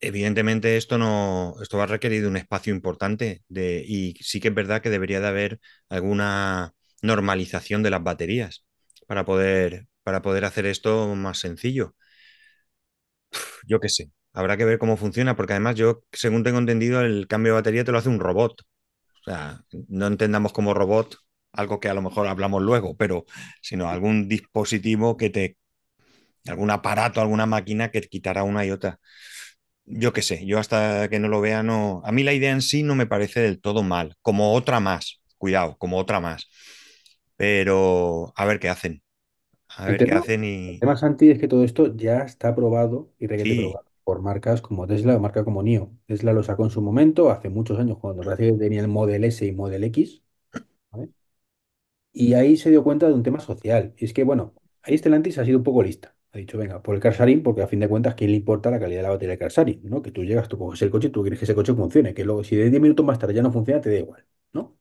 evidentemente esto no, esto va a requerir un espacio importante y sí que es verdad que debería de haber alguna normalización de las baterías para poder, para poder hacer esto más sencillo. Yo qué sé, habrá que ver cómo funciona, porque además yo, según tengo entendido, el cambio de batería te lo hace un robot. O sea, no entendamos como robot algo que a lo mejor hablamos luego, pero sino algún dispositivo que te, algún aparato, alguna máquina que te quitará una y otra. Yo qué sé, yo hasta que no lo vea, no. A mí la idea en sí no me parece del todo mal, como otra más, cuidado, como otra más. Pero a ver qué hacen, a El ver qué hacen el y tema, Santi, es que todo esto ya está probado y requete sí, probado por marcas como Tesla o marca como NIO. Tesla lo sacó en su momento, hace muchos años, cuando recién tenía el Model S y Model X, ¿vale? Y ahí se dio cuenta de un tema social. Y es que, bueno, ahí Stellantis ha sido un poco lista. Ha dicho, venga, por el car sharing, porque a fin de cuentas, ¿quién le importa la calidad de la batería del car sharing? ¿no? Que tú llegas, tú coges el coche y tú quieres que ese coche funcione. Que luego, si de 10 minutos más tarde ya no funciona, te da igual, ¿no?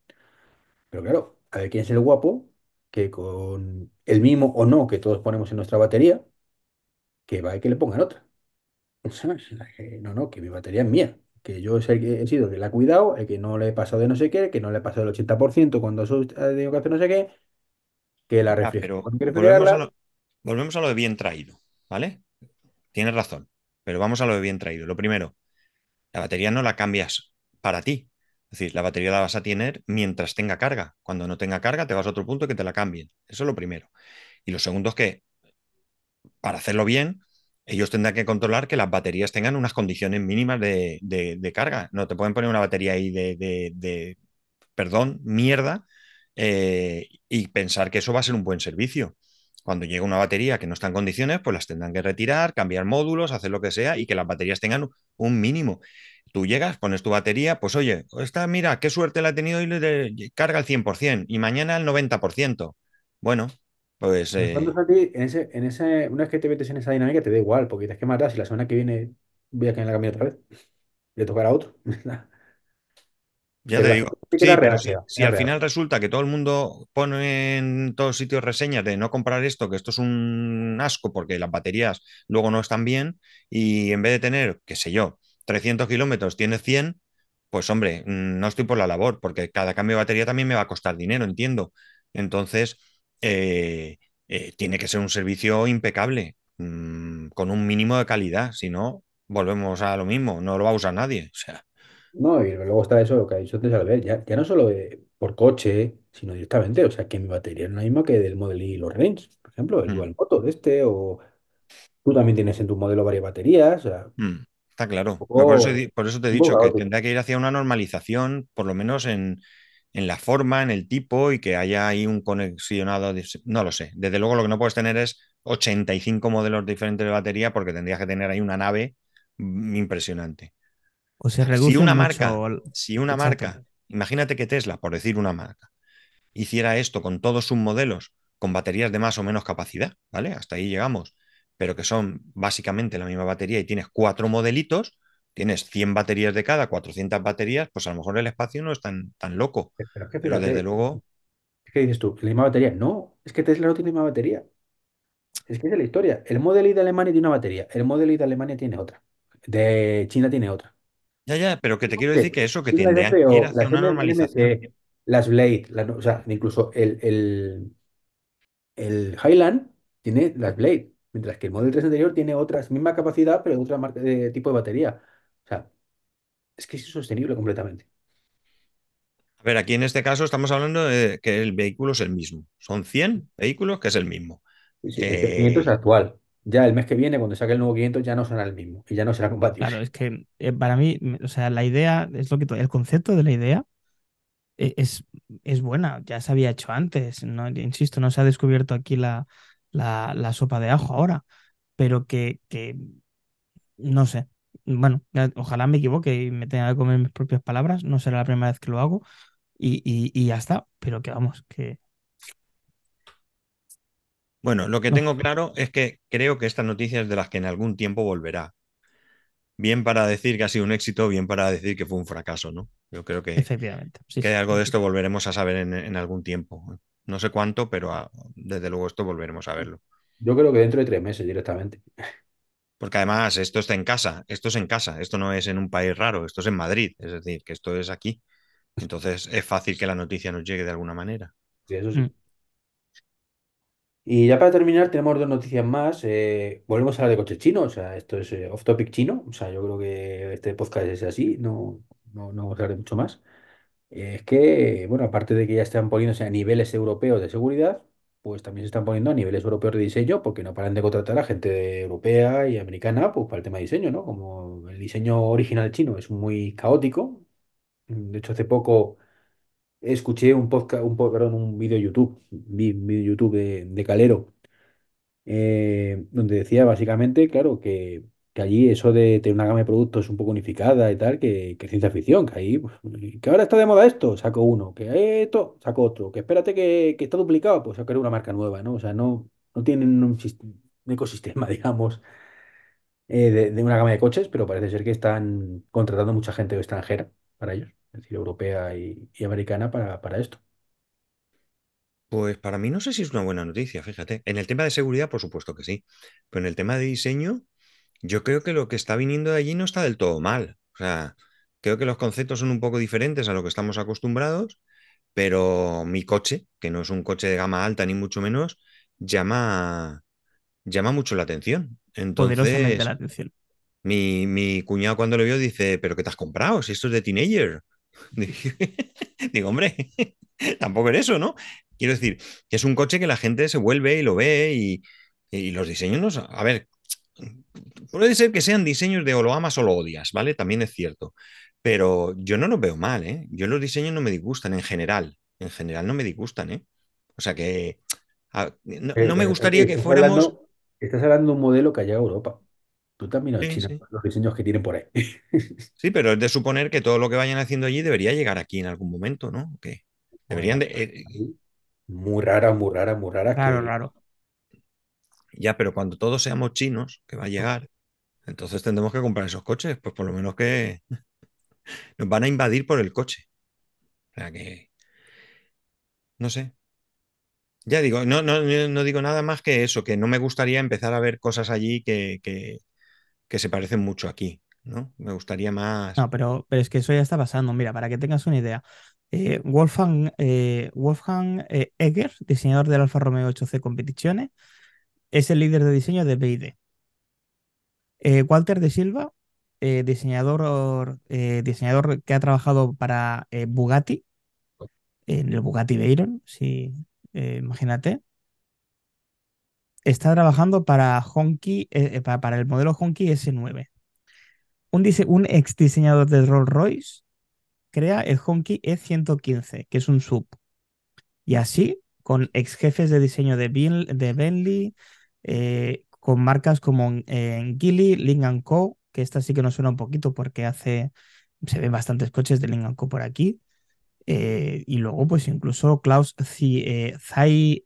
Pero claro, a ver quién es el guapo que con el mismo o no que todos ponemos en nuestra batería, que va y que le pongan otra. No, no, que mi batería es mía. Que yo es el que he sido el que la ha cuidado, el que no le he pasado de no sé qué, que no le he pasado el 80% cuando ha tenido que hacer no sé qué, que la ya, refrigero pero volvemos a lo, volvemos a lo de bien traído, ¿vale? Tienes razón, pero vamos a lo de bien traído. Lo primero, la batería no la cambias para ti. Es decir, la batería la vas a tener mientras tenga carga. Cuando no tenga carga, te vas a otro punto que te la cambien. Eso es lo primero. Y lo segundo es que para hacerlo bien, ellos tendrán que controlar que las baterías tengan unas condiciones mínimas de, de- carga. No te pueden poner una batería ahí de, de- de, perdón, mierda, eh, y pensar que eso va a ser un buen servicio. Cuando llega una batería que no está en condiciones, pues las tendrán que retirar, cambiar módulos, hacer lo que sea y que las baterías tengan un mínimo. Tú llegas, pones tu batería, pues oye, esta, mira, qué suerte la he tenido y le carga al 100% y mañana al 90%. Bueno, pues eh, Santi, en ese, en ese, una vez que te metes en esa dinámica, te da igual, porque dices, ¿qué más da si la semana que viene voy a que la cambie otra vez? Le tocará a otro. Ya te digo, sí si, al final resulta que todo el mundo pone en todos sitios reseñas de no comprar esto, que esto es un asco porque las baterías luego no están bien, y en vez de tener, qué sé yo, 300 kilómetros, tiene 100, pues hombre, mm, no estoy por la labor, porque cada cambio de batería también me va a costar dinero, entiendo. Entonces, eh, eh, tiene que ser un servicio impecable, mm, con un mínimo de calidad, si no, volvemos a lo mismo, no lo va a usar nadie. O sea, No, y luego está eso, lo que ha dicho antes Albert, ya, ya no solo de- por coche, sino directamente, o sea, que mi batería es la misma que del Model Y y los Range, por ejemplo, el mm, Dual Moto de este, o tú también tienes en tu modelo varias baterías, o sea, mm. Está claro. Pero por eso, he poco, di- por eso te he un poco dicho que caótico. tendrá que ir hacia una normalización, por lo menos en, en la forma, en el tipo, y que haya ahí un conexionado. de- No lo sé. Desde luego lo que no puedes tener es 85 modelos diferentes de batería porque tendrías que tener ahí una nave mm, impresionante. O se si una mucho. marca, si una marca, imagínate que Tesla, por decir una marca, hiciera esto con todos sus modelos, con baterías de más o menos capacidad, ¿vale? Hasta ahí llegamos, pero que son básicamente la misma batería y tienes cuatro modelitos, tienes 100 baterías de cada, 400 baterías, pues a lo mejor el espacio no es tan, tan loco, Pero es que pero desde luego, ¿qué dices tú? ¿La misma batería? No, es que Tesla no tiene la misma batería. Es que es la historia. El Model Y de Alemania tiene una batería, el Model Y de Alemania tiene otra, de China tiene otra. Ya, ya, pero que te quiero decir que eso, que ir hacia las una normalización. Las Blade, las- o sea, incluso el, el, el Highland tiene las Blade, mientras que el Model 3 anterior tiene otras, misma capacidad, pero otra marca de tipo de batería. O sea, es que es insostenible completamente. A ver, aquí en este caso estamos hablando de que el vehículo es el mismo. Son 100 vehículos que es el mismo. Sí, sí, 500 es Eh, actual. Ya el mes que viene, cuando saque el nuevo 500, ya no será el mismo y ya no será compatible. Claro, es que eh, para mí, o sea, la idea, es lo que el concepto de la idea e- es, es buena, ya se había hecho antes, no, insisto, no se ha descubierto aquí la, la, la sopa de ajo ahora, pero que, que no sé. Bueno, ya- ojalá me equivoque y me tenga que comer mis propias palabras, no será la primera vez que lo hago y, y, y ya está, pero que vamos, que Bueno, lo que tengo claro es que creo que esta noticia es de las que en algún tiempo volverá. Bien para decir que ha sido un éxito, bien para decir que fue un fracaso, ¿no? Yo creo que, efectivamente, sí, que sí, algo sí, de esto volveremos a saber en, en algún tiempo. No sé cuánto, pero ah, desde luego esto volveremos a verlo. Yo creo que dentro de tres meses directamente. Porque además esto está en casa, esto es en casa, esto no es en un país raro, esto es en Madrid, es decir, que esto es aquí. Entonces es fácil que la noticia nos llegue de alguna manera. Sí, eso Mm, sí. Y ya para terminar, tenemos dos noticias más. Eh, volvemos a hablar de coches chinos. O sea, esto es eh, off topic chino. O sea, yo creo que este podcast es así. No, no, no vamos a hablar de mucho más. Es que, bueno, aparte de que ya están poniéndose a niveles europeos de seguridad, pues también se están poniendo a niveles europeos de diseño, porque no paran de contratar a gente europea y americana, pues para el tema de diseño, ¿no? Como el diseño original chino es muy caótico. De hecho, hace poco escuché un podcast, un, po- perdón, YouTube, vi un vídeo YouTube de, de Calero eh, donde decía básicamente, claro, que, que allí eso de tener una gama de productos un poco unificada y tal, que, que es ciencia ficción, que ahí, pues, que ahora está de moda esto, saco uno, que esto, saco otro, que espérate que, que está duplicado, pues sacaré una marca nueva, ¿no? O sea, no, no tienen un ecosistema, digamos, eh, de, de una gama de coches, pero parece ser que están contratando mucha gente extranjera para ellos, es decir, europea y, y americana para, para esto. Pues para mí no sé si es una buena noticia, fíjate. En el tema de seguridad, por supuesto que sí, pero en el tema de diseño, yo creo que lo que está viniendo de allí no está del todo mal. O sea, creo que los conceptos son un poco diferentes a lo que estamos acostumbrados, pero mi coche, que no es un coche de gama alta ni mucho menos, llama, llama mucho la atención. poderosamente la Entonces, atención. Mi, mi cuñado cuando lo vio dice, ¿pero qué te has comprado? Si esto es de teenager. Digo, hombre, tampoco eres eso, ¿no? Quiero decir, que es un coche que la gente se vuelve y lo ve y, y los diseños, no son- a ver, puede ser que sean diseños de o lo amas o lo odias, ¿vale? También es cierto, pero yo no los veo mal, ¿eh? Yo los diseños no me disgustan en general, en general no me disgustan, ¿eh? O sea que a- no, Eh, no me es que gustaría que estás fuéramos... hablando, estás hablando de un modelo que ha llegado a Europa. Tú también a Sí, China, sí. los diseños que tienen por ahí. Sí, pero es de suponer que todo lo que vayan haciendo allí debería llegar aquí en algún momento, ¿no? Que deberían de... eh, muy raras, muy raras, muy raras Raro, que raro. ya, pero cuando todos seamos chinos, que va a llegar, entonces tendremos que comprar esos coches, pues por lo menos que nos van a invadir por el coche. O sea que, no sé. Ya digo, no, no, no digo nada más que eso, que no me gustaría empezar a ver cosas allí que, que, que se parecen mucho aquí, ¿no? Me gustaría más... No, pero, pero es que eso ya está pasando. Mira, para que tengas una idea, eh, Wolfgang, eh, eh, Egger, diseñador del Alfa Romeo 8C Competizione, es el líder de diseño de BYD. Eh, Walter de Silva, eh, diseñador, diseñador que ha trabajado para Bugatti, en el Bugatti Veyron, si imagínate, está trabajando para Honky, eh, eh, para, para el modelo Honky S9. un, un ex diseñador de Rolls Royce crea el Honky E115, que es un sub. Y así, con ex jefes de diseño de, Bin- de Bentley, eh, con marcas como eh, Geely, Link Co., que esta sí que nos suena un poquito porque hace, se ven bastantes coches de Link Co. por aquí. Y luego, pues incluso Klaus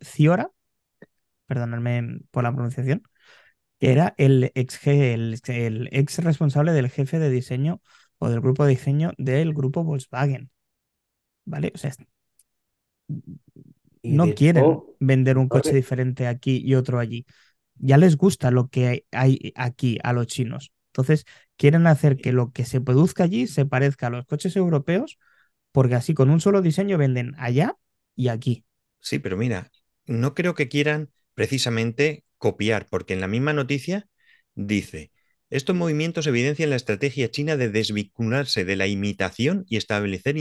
Ciora, perdonadme por la pronunciación, que era el ex, el, el ex responsable del jefe de diseño o del grupo de diseño del grupo Volkswagen. ¿Vale? O sea, no quieren vender un coche diferente aquí y otro allí. Ya les gusta lo que hay aquí a los chinos. Entonces, quieren hacer que lo que se produzca allí se parezca a los coches europeos, porque así con un solo diseño venden allá y aquí. Sí, pero mira, no creo que quieran precisamente copiar, porque en la misma noticia dice, estos movimientos evidencian la estrategia china de desvincularse de la imitación y establecer,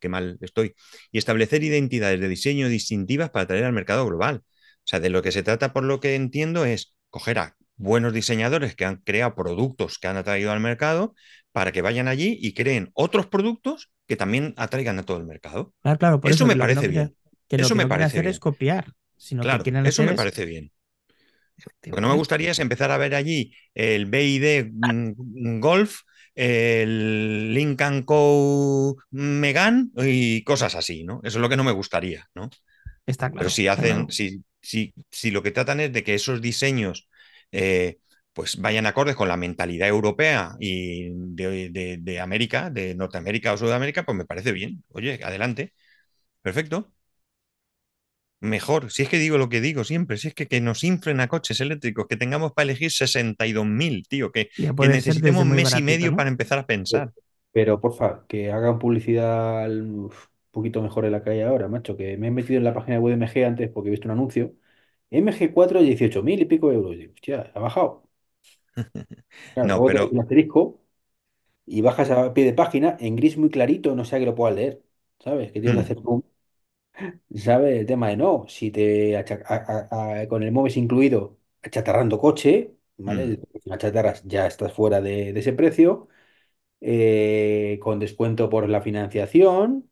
qué mal estoy, y establecer identidades de diseño distintivas para atraer al mercado global. O sea, de lo que se trata, por lo que entiendo, es coger a buenos diseñadores que han creado productos que han atraído al mercado para que vayan allí y creen otros productos que también atraigan a todo el mercado. Claro, claro, por Eso eso me que parece bien. que lo Eso que me no parece hacer es copiar, sino Claro, eso me es parece bien. Lo que no me gustaría es empezar a ver allí el BID mm, Golf, el Lincoln Co. Megan y cosas así, ¿no? Eso es lo que no me gustaría, ¿no? Está Pero claro, si está hacen, claro. si, si, si lo que tratan es de que esos diseños eh, pues vayan acordes con la mentalidad europea y de, de- de América, de Norteamérica o Sudamérica, pues me parece bien. Oye, adelante. Perfecto. Mejor. Si es que digo lo que digo siempre, si es que, que nos inflen a coches eléctricos, que tengamos para elegir 62.000, tío, que, Y necesitemos muy mes y medio ¿no? para empezar a pensar. pero porfa, que hagan publicidad un poquito mejor en la calle ahora, macho, que me he metido en la página web de MG antes porque he visto un anuncio. MG4, 18.000 y pico euros. Digo, hostia, ha bajado. Claro, No, pero asterisco y bajas a pie de página en gris muy clarito, no sea que lo puedas leer, ¿sabes? Que tienes que mm, hacer zoom, ¿sabes? El tema de no, si te acha- a- a- a- con el MOVES incluido, achatarrando coche, mm, ¿vale? Si no achatarras, ya estás fuera de, de ese precio, eh, con descuento por la financiación,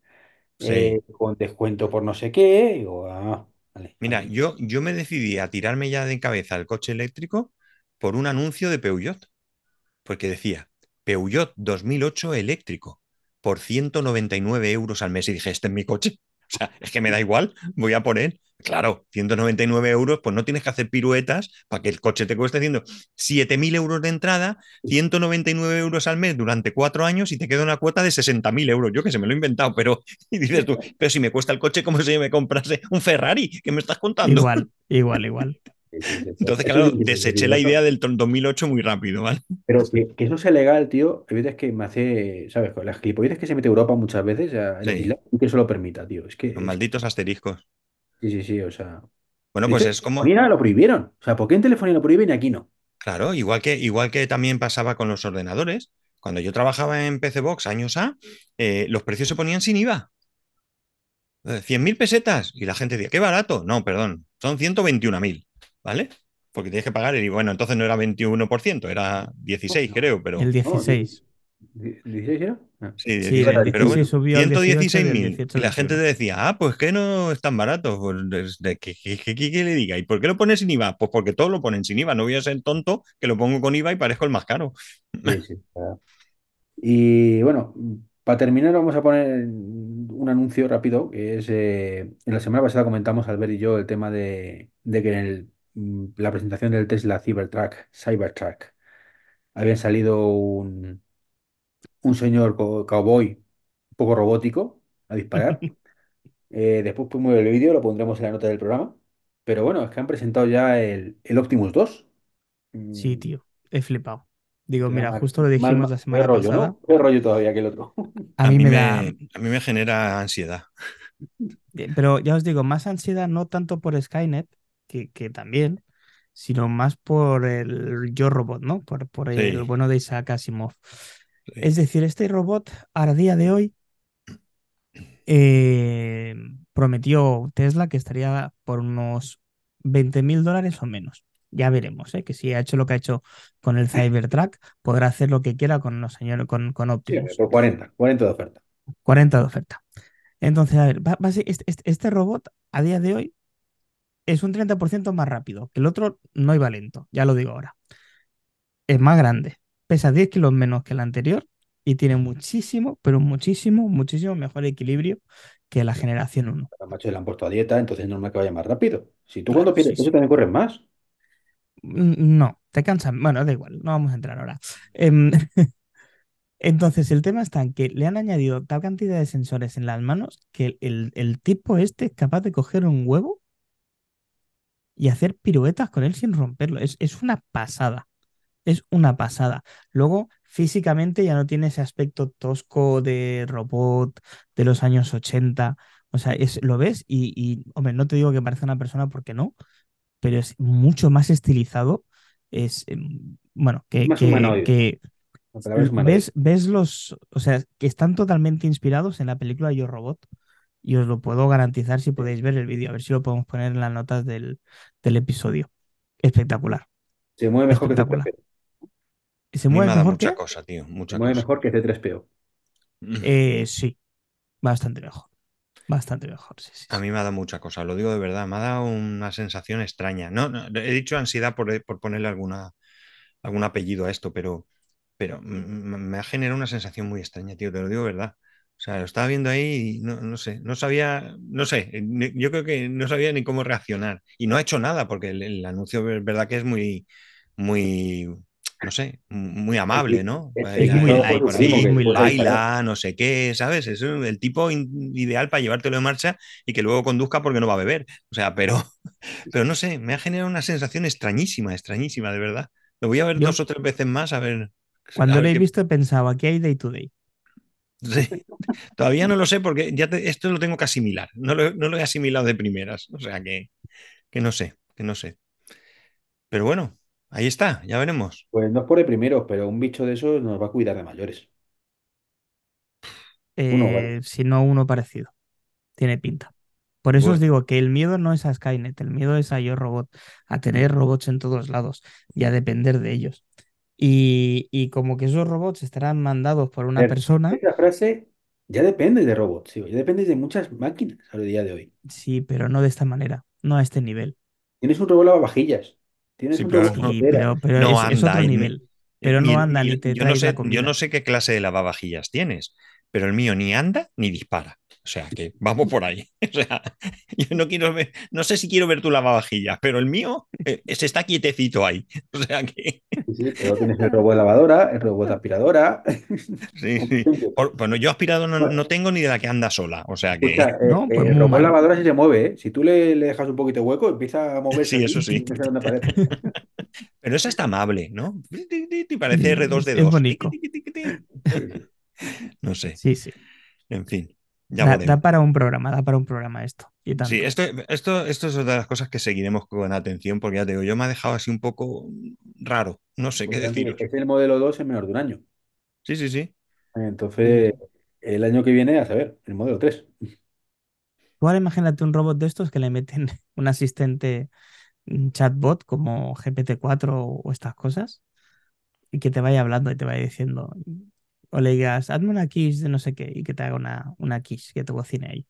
sí. eh, con descuento por no sé qué, digo, ah, vale, Mira, vale. yo, yo me decidí a tirarme ya de cabeza al coche eléctrico por un anuncio de Peugeot. porque decía Peugeot 2008 eléctrico por 199 euros al mes. Y dije, este es mi coche. O sea, es que me da igual, voy a poner. Claro, 199 euros, pues no tienes que hacer piruetas para que el coche te cueste haciendo 7.000 euros de entrada, 199 euros al mes durante cuatro años y te queda una cuota de 60.000 euros. Yo que se me lo he inventado, pero y dices tú, pero si me cuesta el coche como si me comprase un Ferrari, ¿qué me estás contando? Igual, igual, igual. Entonces, claro, deseché la idea del 2008 muy rápido, ¿vale? Pero que, que eso sea legal, tío, hay veces que me hace, ¿sabes? Las gilipolleces que se mete Europa muchas veces a Sí, y que eso lo permita, tío. Es los que, que, malditos asteriscos. sí, sí, sí, o sea. Bueno, pues es como, telefonía lo prohibieron. O sea, ¿por qué en telefonía lo prohíben y aquí no? claro, igual que, igual que también pasaba con los ordenadores. Cuando yo trabajaba en PC Box años A, eh, los precios se ponían sin IVA. Eh, 100.000 pesetas. Y la gente decía, qué barato. No, perdón, son 121.000, ¿vale? Porque tienes que pagar el IVA. Bueno, entonces no era 21%, era No, 16, no, creo, pero El no, die- 16. die- ¿16 era? Ah, sí, Sí, iba a del 16. dar Pero 16 bueno, 18. subió al 18 y del 116.000. 18 Y la gente te 21. decía, ah, pues que no es tan barato. Pues, desde que, que, que- que- que le diga, ¿y por qué lo pones sin IVA? Pues porque todos lo ponen sin IVA. No voy a ser tonto que lo pongo con IVA y parezco el más caro. Sí, sí. claro. Y bueno, para terminar vamos a poner un anuncio rápido, que es, eh, en la semana pasada comentamos Albert y yo el tema de, de que en el, la presentación del Tesla Cybertruck, Cybertruck, había salido un, un señor co- cowboy un poco robótico a disparar. Eh, después podemos ver el vídeo, lo pondremos en la nota del programa. Pero bueno, es que han presentado ya el, el Optimus 2. Sí, Mm, tío, he flipado. Digo, mira, justo lo dijimos la qué semana rollo, pasada. ¿no? Qué rollo todavía que el otro. A A mí mí me da, me, a mí me genera ansiedad. pero ya os digo, más ansiedad no tanto por Skynet, que, que también, sino más por el Yo Robot, ¿no? Por, por el Sí, bueno de Isaac Asimov. sí. Es decir, este robot a día de hoy eh, prometió Tesla que estaría por unos 20 mil dólares o menos. Ya veremos, ¿eh? que si ha hecho lo que ha hecho con el Cybertruck, podrá hacer lo que quiera con los señores, con, con Sí, Optimus. por 40, 40 de oferta. 40 de oferta. Entonces, a ver, va- va a ser- este, este- este robot a día de hoy es un 30% más rápido, que el otro no iba lento, ya lo digo ahora. Es más grande, pesa 10 kilos menos que el anterior y tiene muchísimo, pero muchísimo, muchísimo mejor equilibrio que la generación 1. Los machos le han puesto a dieta, entonces es normal que vaya más rápido. Si tú Claro, cuando pierdes sí, peso sí. también corres más. Mm, No, te cansan. Bueno, da igual, no vamos a entrar ahora. Em, entonces, el tema está en que le han añadido tal cantidad de sensores en las manos que el, el tipo este es capaz de coger un huevo y hacer piruetas con él sin romperlo. Es, es una pasada. Es una pasada. Luego, físicamente ya no tiene ese aspecto tosco de robot de los años 80. O sea, es, lo ves y, y, hombre, no te digo que parece una persona porque no, pero es mucho más estilizado. Es, em, bueno, que, Más ves, ves los, o sea, que están totalmente inspirados en la película Yo Robot. Y os lo puedo garantizar si podéis ver el vídeo, a ver si lo podemos poner en las notas del, del episodio. Espectacular. Se mueve mejor que Espectacular. C3PO. ¿Y se A mí mueve me ha dado mejor mucha que? cosa, tío, Se mucha mueve cosa. mejor que C3PO. Eh, sí, bastante mejor. Bastante mejor, sí, sí, A mí me ha dado mucha cosa, lo digo de verdad, me ha dado una sensación extraña. No, no, he dicho ansiedad por, por ponerle alguna, algún apellido a esto, pero, pero me ha generado una sensación muy extraña, tío, te lo digo de verdad. Sea, lo estaba viendo ahí y no, no sé, no sabía, no sé, ni- yo creo que no sabía ni cómo reaccionar. Y no ha hecho nada, porque el, el anuncio es verdad que es muy, muy, no sé, muy amable, ¿no? Es muy por sí, baila, no sé qué, ¿sabes? Es el tipo ideal para llevártelo en marcha y que luego conduzca porque no va a beber. O sea, pero, pero no sé, me ha generado una sensación extrañísima, extrañísima, de verdad. Lo voy a ver Yo dos o tres veces más a ver, cuando a lo he qué. visto he pensado, aquí hay Day to Day. Sí. Todavía no lo sé porque ya te- esto lo tengo que asimilar. No lo, no lo he asimilado de primeras. O sea que, que no sé, que no sé. Pero bueno, ahí está, ya veremos. Pues no es por el primero, pero un bicho de esos nos va a cuidar de mayores. Uno, vale. Eh, si no uno parecido. Tiene pinta. Por eso os digo que el miedo no es a Skynet, el miedo es a Yo Robot, a tener robots en todos lados y a depender de ellos. Y, y como que esos robots estarán mandados por una persona, esta frase ya depende de robots, sí, ya depende de muchas máquinas al día de hoy. sí, pero no de esta manera, no a este nivel. Tienes un robot lavavajillas, tienes sí, un pero robot no, pero, pero no es, es anda. otro nivel. Pero no anda ni- ni te yo no sé, la yo no sé qué clase de lavavajillas tienes, pero el mío ni anda ni dispara. O sea que vamos por ahí. O sea, yo no quiero ver, no sé si quiero ver tu lavavajillas, pero el mío eh, se está quietecito ahí. O sea que Sí, sí, pero tienes el robot de lavadora, el robot de aspiradora. sí, sí. Por- bueno, yo aspirado no, no tengo ni de la que anda sola. O sea que Escucha, eh, No, eh, pues el muy robot mal. lavadora sí se mueve, ¿eh? Si tú le, le dejas un poquito de hueco, empieza a moverse sí, eso sí. Pero esa está amable, ¿no? Te parece R2 Es, de es 2. bonito. No sé. Sí, sí. En fin, ya Da, da para un programa, da para un programa esto. Y tanto. Sí, esto, esto, esto es otra de las cosas que seguiremos con atención, porque ya te digo, yo me ha dejado así un poco raro, no sé qué Porque también deciros. es el modelo 2 en menos de un año. Sí, sí, sí. Entonces, el año que viene, a saber, el modelo 3. Tú ahora imagínate un robot de estos que le meten un asistente un chatbot como GPT-4 o, o estas cosas y que te vaya hablando y te vaya diciendo o le digas, hazme una quiche de no sé qué y que te haga una, una quiche que te cocine ahí.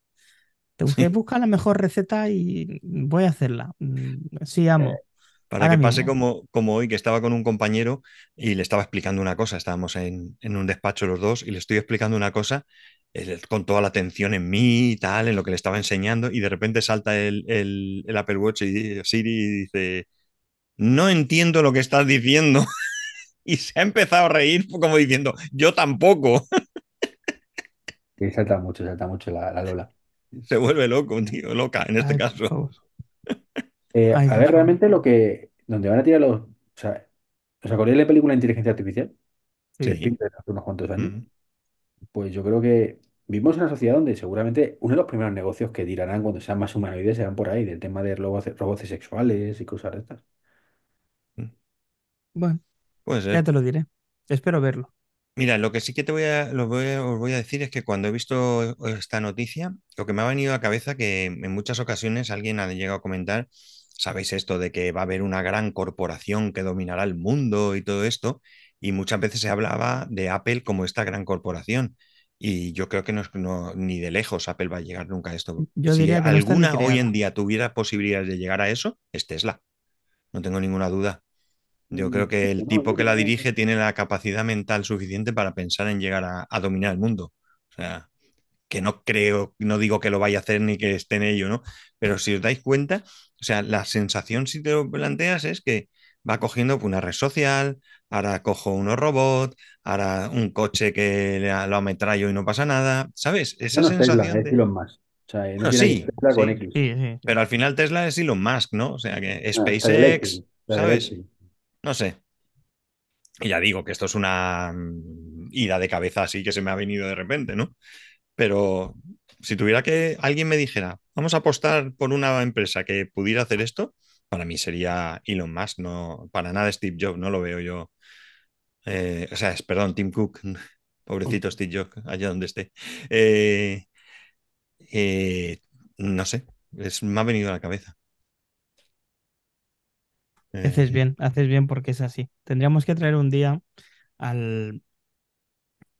Te busque, Sí. busca la mejor receta y voy a hacerla. Mm, Sí, amo. Para Ahora que pase mismo. como, como hoy, que estaba con un compañero y le estaba explicando una cosa. Estábamos en, en un despacho los dos y le estoy explicando una cosa él con toda la atención en mí y tal, en lo que le estaba enseñando, y de repente salta el, el- el Apple Watch y Siri y dice, no entiendo lo que estás diciendo. Y se ha empezado a reír como diciendo, yo tampoco. Que salta mucho, salta mucho la, la Lola. Se vuelve loco, tío, loca en este Ay, caso. Eh, Ay, a ver, realmente lo que. Donde van a tirar los. O sea, ¿os acordáis de la película Inteligencia Artificial? Sí. Sí. Spielberg hace unos cuantos años. Mm. Pues yo creo que vivimos en una sociedad donde seguramente uno de los primeros negocios que tirarán cuando sean más humanoides serán por ahí, del tema de robots, robots sexuales y cosas de estas. Bueno, Puede ya ser. te lo diré. Espero verlo. Mira, lo que sí que te voy a, lo voy a- os voy a decir es que cuando he visto esta noticia, lo que me ha venido a cabeza que en muchas ocasiones alguien ha llegado a comentar sabéis esto de que va a haber una gran corporación que dominará el mundo y todo esto, y muchas veces se hablaba de Apple como esta gran corporación. Y yo creo que no, es- no- ni de lejos Apple va a llegar nunca a esto. Yo Si diría que no alguna hoy en día tuviera posibilidades de llegar a eso, es Tesla. No tengo ninguna duda. Yo Mm, creo que no, el tipo que la dirige tiene la capacidad mental suficiente para pensar en llegar a, a dominar el mundo. O sea, que no creo, no digo que lo vaya a hacer ni que esté en ello, ¿no? Pero si os dais cuenta, o sea, la sensación si te lo planteas es que va cogiendo una red social, ahora cojo unos robots, ahora un coche que lo ametrallo y no pasa nada, ¿sabes? Esa no es Tesla, sensación es. Elon Musk. O sea, no que sí, Tesla con X. Sí, pero al final Tesla es Elon Musk, ¿no? O sea, que Ah, SpaceX, ¿sabes? No sé. Y ya digo que esto es una mm, ida de cabeza así que se me ha venido de repente, ¿no? Pero si tuviera que alguien me dijera, vamos a apostar por una empresa que pudiera hacer esto, para mí sería Elon Musk, no para nada Steve Jobs, no lo veo yo. Eh, o sea, es, perdón, Tim Cook, pobrecito Steve Jobs, allá donde esté. Eh, eh, no sé, es, me ha venido a la cabeza. Haces Eh, bien, haces bien porque es así. Tendríamos que traer un día al,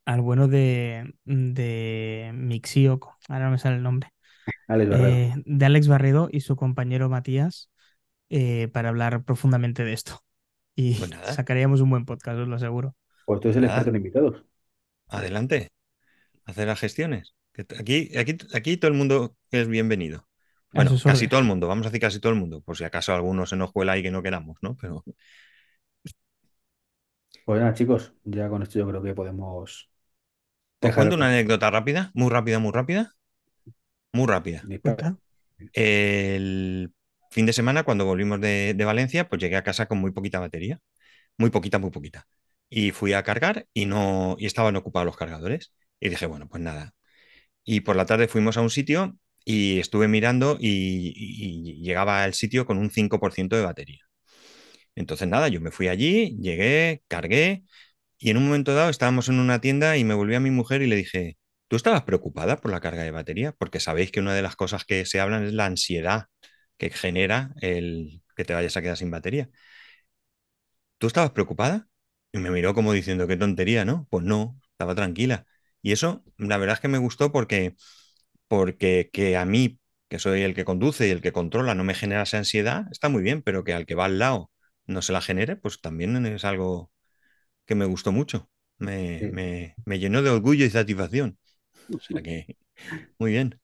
al bueno de, de Mixio, ahora no me sale el nombre, Alex Barredo. eh, de Alex Barredo y su compañero Matías eh, para hablar profundamente de esto. Y pues sacaríamos un buen podcast, os lo aseguro. Pues tú eres el experto nada, en invitados. adelante, hacer las gestiones. Aquí, aquí, aquí todo el mundo es bienvenido. Bueno, casi todo el mundo, vamos a decir casi todo el mundo, por si acaso alguno se nos cuela ahí que no queramos, ¿no? Pero Pues nada, chicos, ya con esto yo creo que podemos el cuento una anécdota rápida, muy rápida, muy rápida, muy rápida. El fin de semana, cuando volvimos de, de Valencia, pues llegué a casa con muy poquita batería, muy poquita, muy poquita. Y fui a cargar y no, y estaban ocupados los cargadores. Y dije, bueno, pues nada. Y por la tarde fuimos a un sitio y estuve mirando y, llegaba al sitio con un 5% de batería. Entonces nada, yo me fui allí, llegué, cargué y en un momento dado estábamos en una tienda y me volví a mi mujer y le dije, ¿tú estabas preocupada por la carga de batería? Porque sabéis que una de las cosas que se hablan es la ansiedad que genera el que te vayas a quedar sin batería. ¿Tú estabas preocupada? Y me miró como diciendo, qué tontería, ¿no? Pues no, estaba tranquila. Y eso, la verdad es que me gustó porque, porque que a mí, que soy el que conduce y el que controla, no me genera esa ansiedad, está muy bien, pero que al que va al lado no se la genere, pues también es algo que me gustó mucho. Me, Sí. me, me llenó de orgullo y satisfacción. O sea que, muy bien,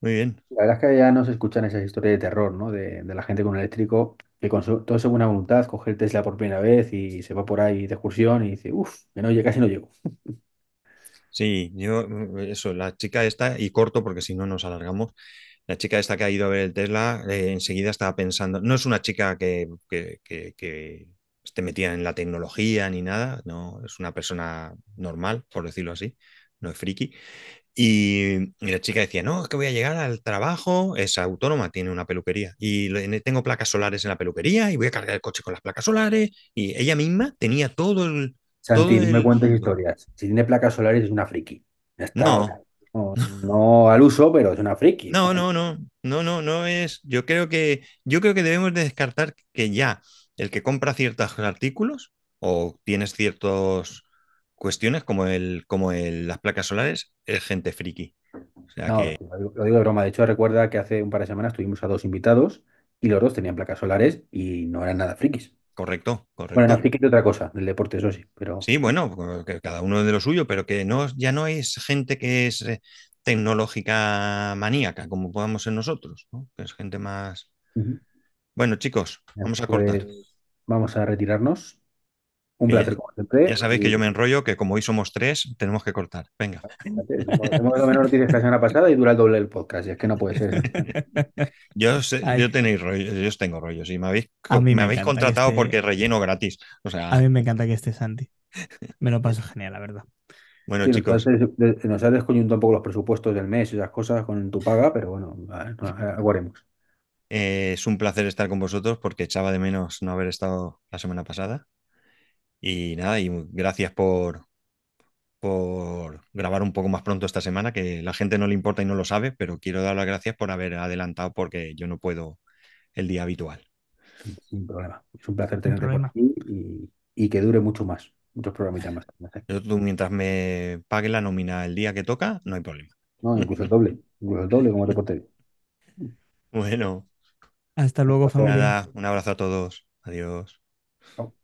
muy bien. La verdad es que ya no se escuchan esas historias de terror, ¿no? De, de la gente con eléctrico que con su, toda su buena voluntad coge el Tesla por primera vez y se va por ahí de excursión y dice, uff, que no, casi no llego. Sí, yo, eso, la chica esta, y corto porque si no nos alargamos, la chica esta que ha ido a ver el Tesla, eh, enseguida estaba pensando, no es una chica que, que, que- que esté metida en la tecnología ni nada, no, es una persona normal, por decirlo así, no es friki. Y, y la chica decía, no, es que voy a llegar al trabajo, es autónoma, tiene una peluquería, y tengo placas solares en la peluquería y voy a cargar el coche con las placas solares, y ella misma tenía todo el... Santi, no me cuentes historias. Si tiene placas solares es una friki. No, no, no al uso, pero es una friki. No, no, no, no, no, no es. Yo creo que, yo creo que debemos de descartar que ya el que compra ciertos artículos o tienes ciertas cuestiones como el, como el, las placas solares, es gente friki. O sea No, que, lo digo, lo digo de broma. De hecho, recuerda que hace un par de semanas tuvimos a dos invitados y los dos tenían placas solares y no eran nada frikis. Correcto, Bueno, correcto. frikis de otra cosa, del deporte, eso sí, pero Sí, bueno, que cada uno de lo suyo, pero que no, ya no es gente que es eh, tecnológica maníaca, como podamos ser nosotros, ¿no? Que es gente más. Bueno, chicos, vamos a cortar. pues vamos a retirarnos. Un ya, placer como ya siempre. sabéis que yo me enrollo, que como hoy somos tres, tenemos que cortar. Venga. Hemos dado menos la semana pasada y dura el doble del podcast. Y es que no puede ser. Yo, sé- yo tenéis rollo, yo os tengo rollos y me habéis, a mí me me habéis contratado esté, porque relleno gratis. O a sea, mí me encanta que esté Santi. Me lo paso genial, la verdad. bueno, Sí, nos has, chicos, nos has descoyuntado un poco los presupuestos del mes y esas cosas con tu paga, pero bueno, a- a- algo haremos. eh, es un placer estar con vosotros porque echaba de menos no haber estado la semana pasada. Y nada, y gracias por, por grabar un poco más pronto esta semana, que la gente no le importa y no lo sabe, pero quiero dar las gracias por haber adelantado porque yo no puedo el día habitual. Sin problema. Es un placer tenerte por aquí y, y que dure mucho más. Muchos programitas más. Yo, tú, mientras me pague la nómina el día que toca, no hay problema. No, incluso el doble. Incluso el doble como reportero. Bueno, Hasta luego, familia. nada, un abrazo a todos. Adiós. Chao.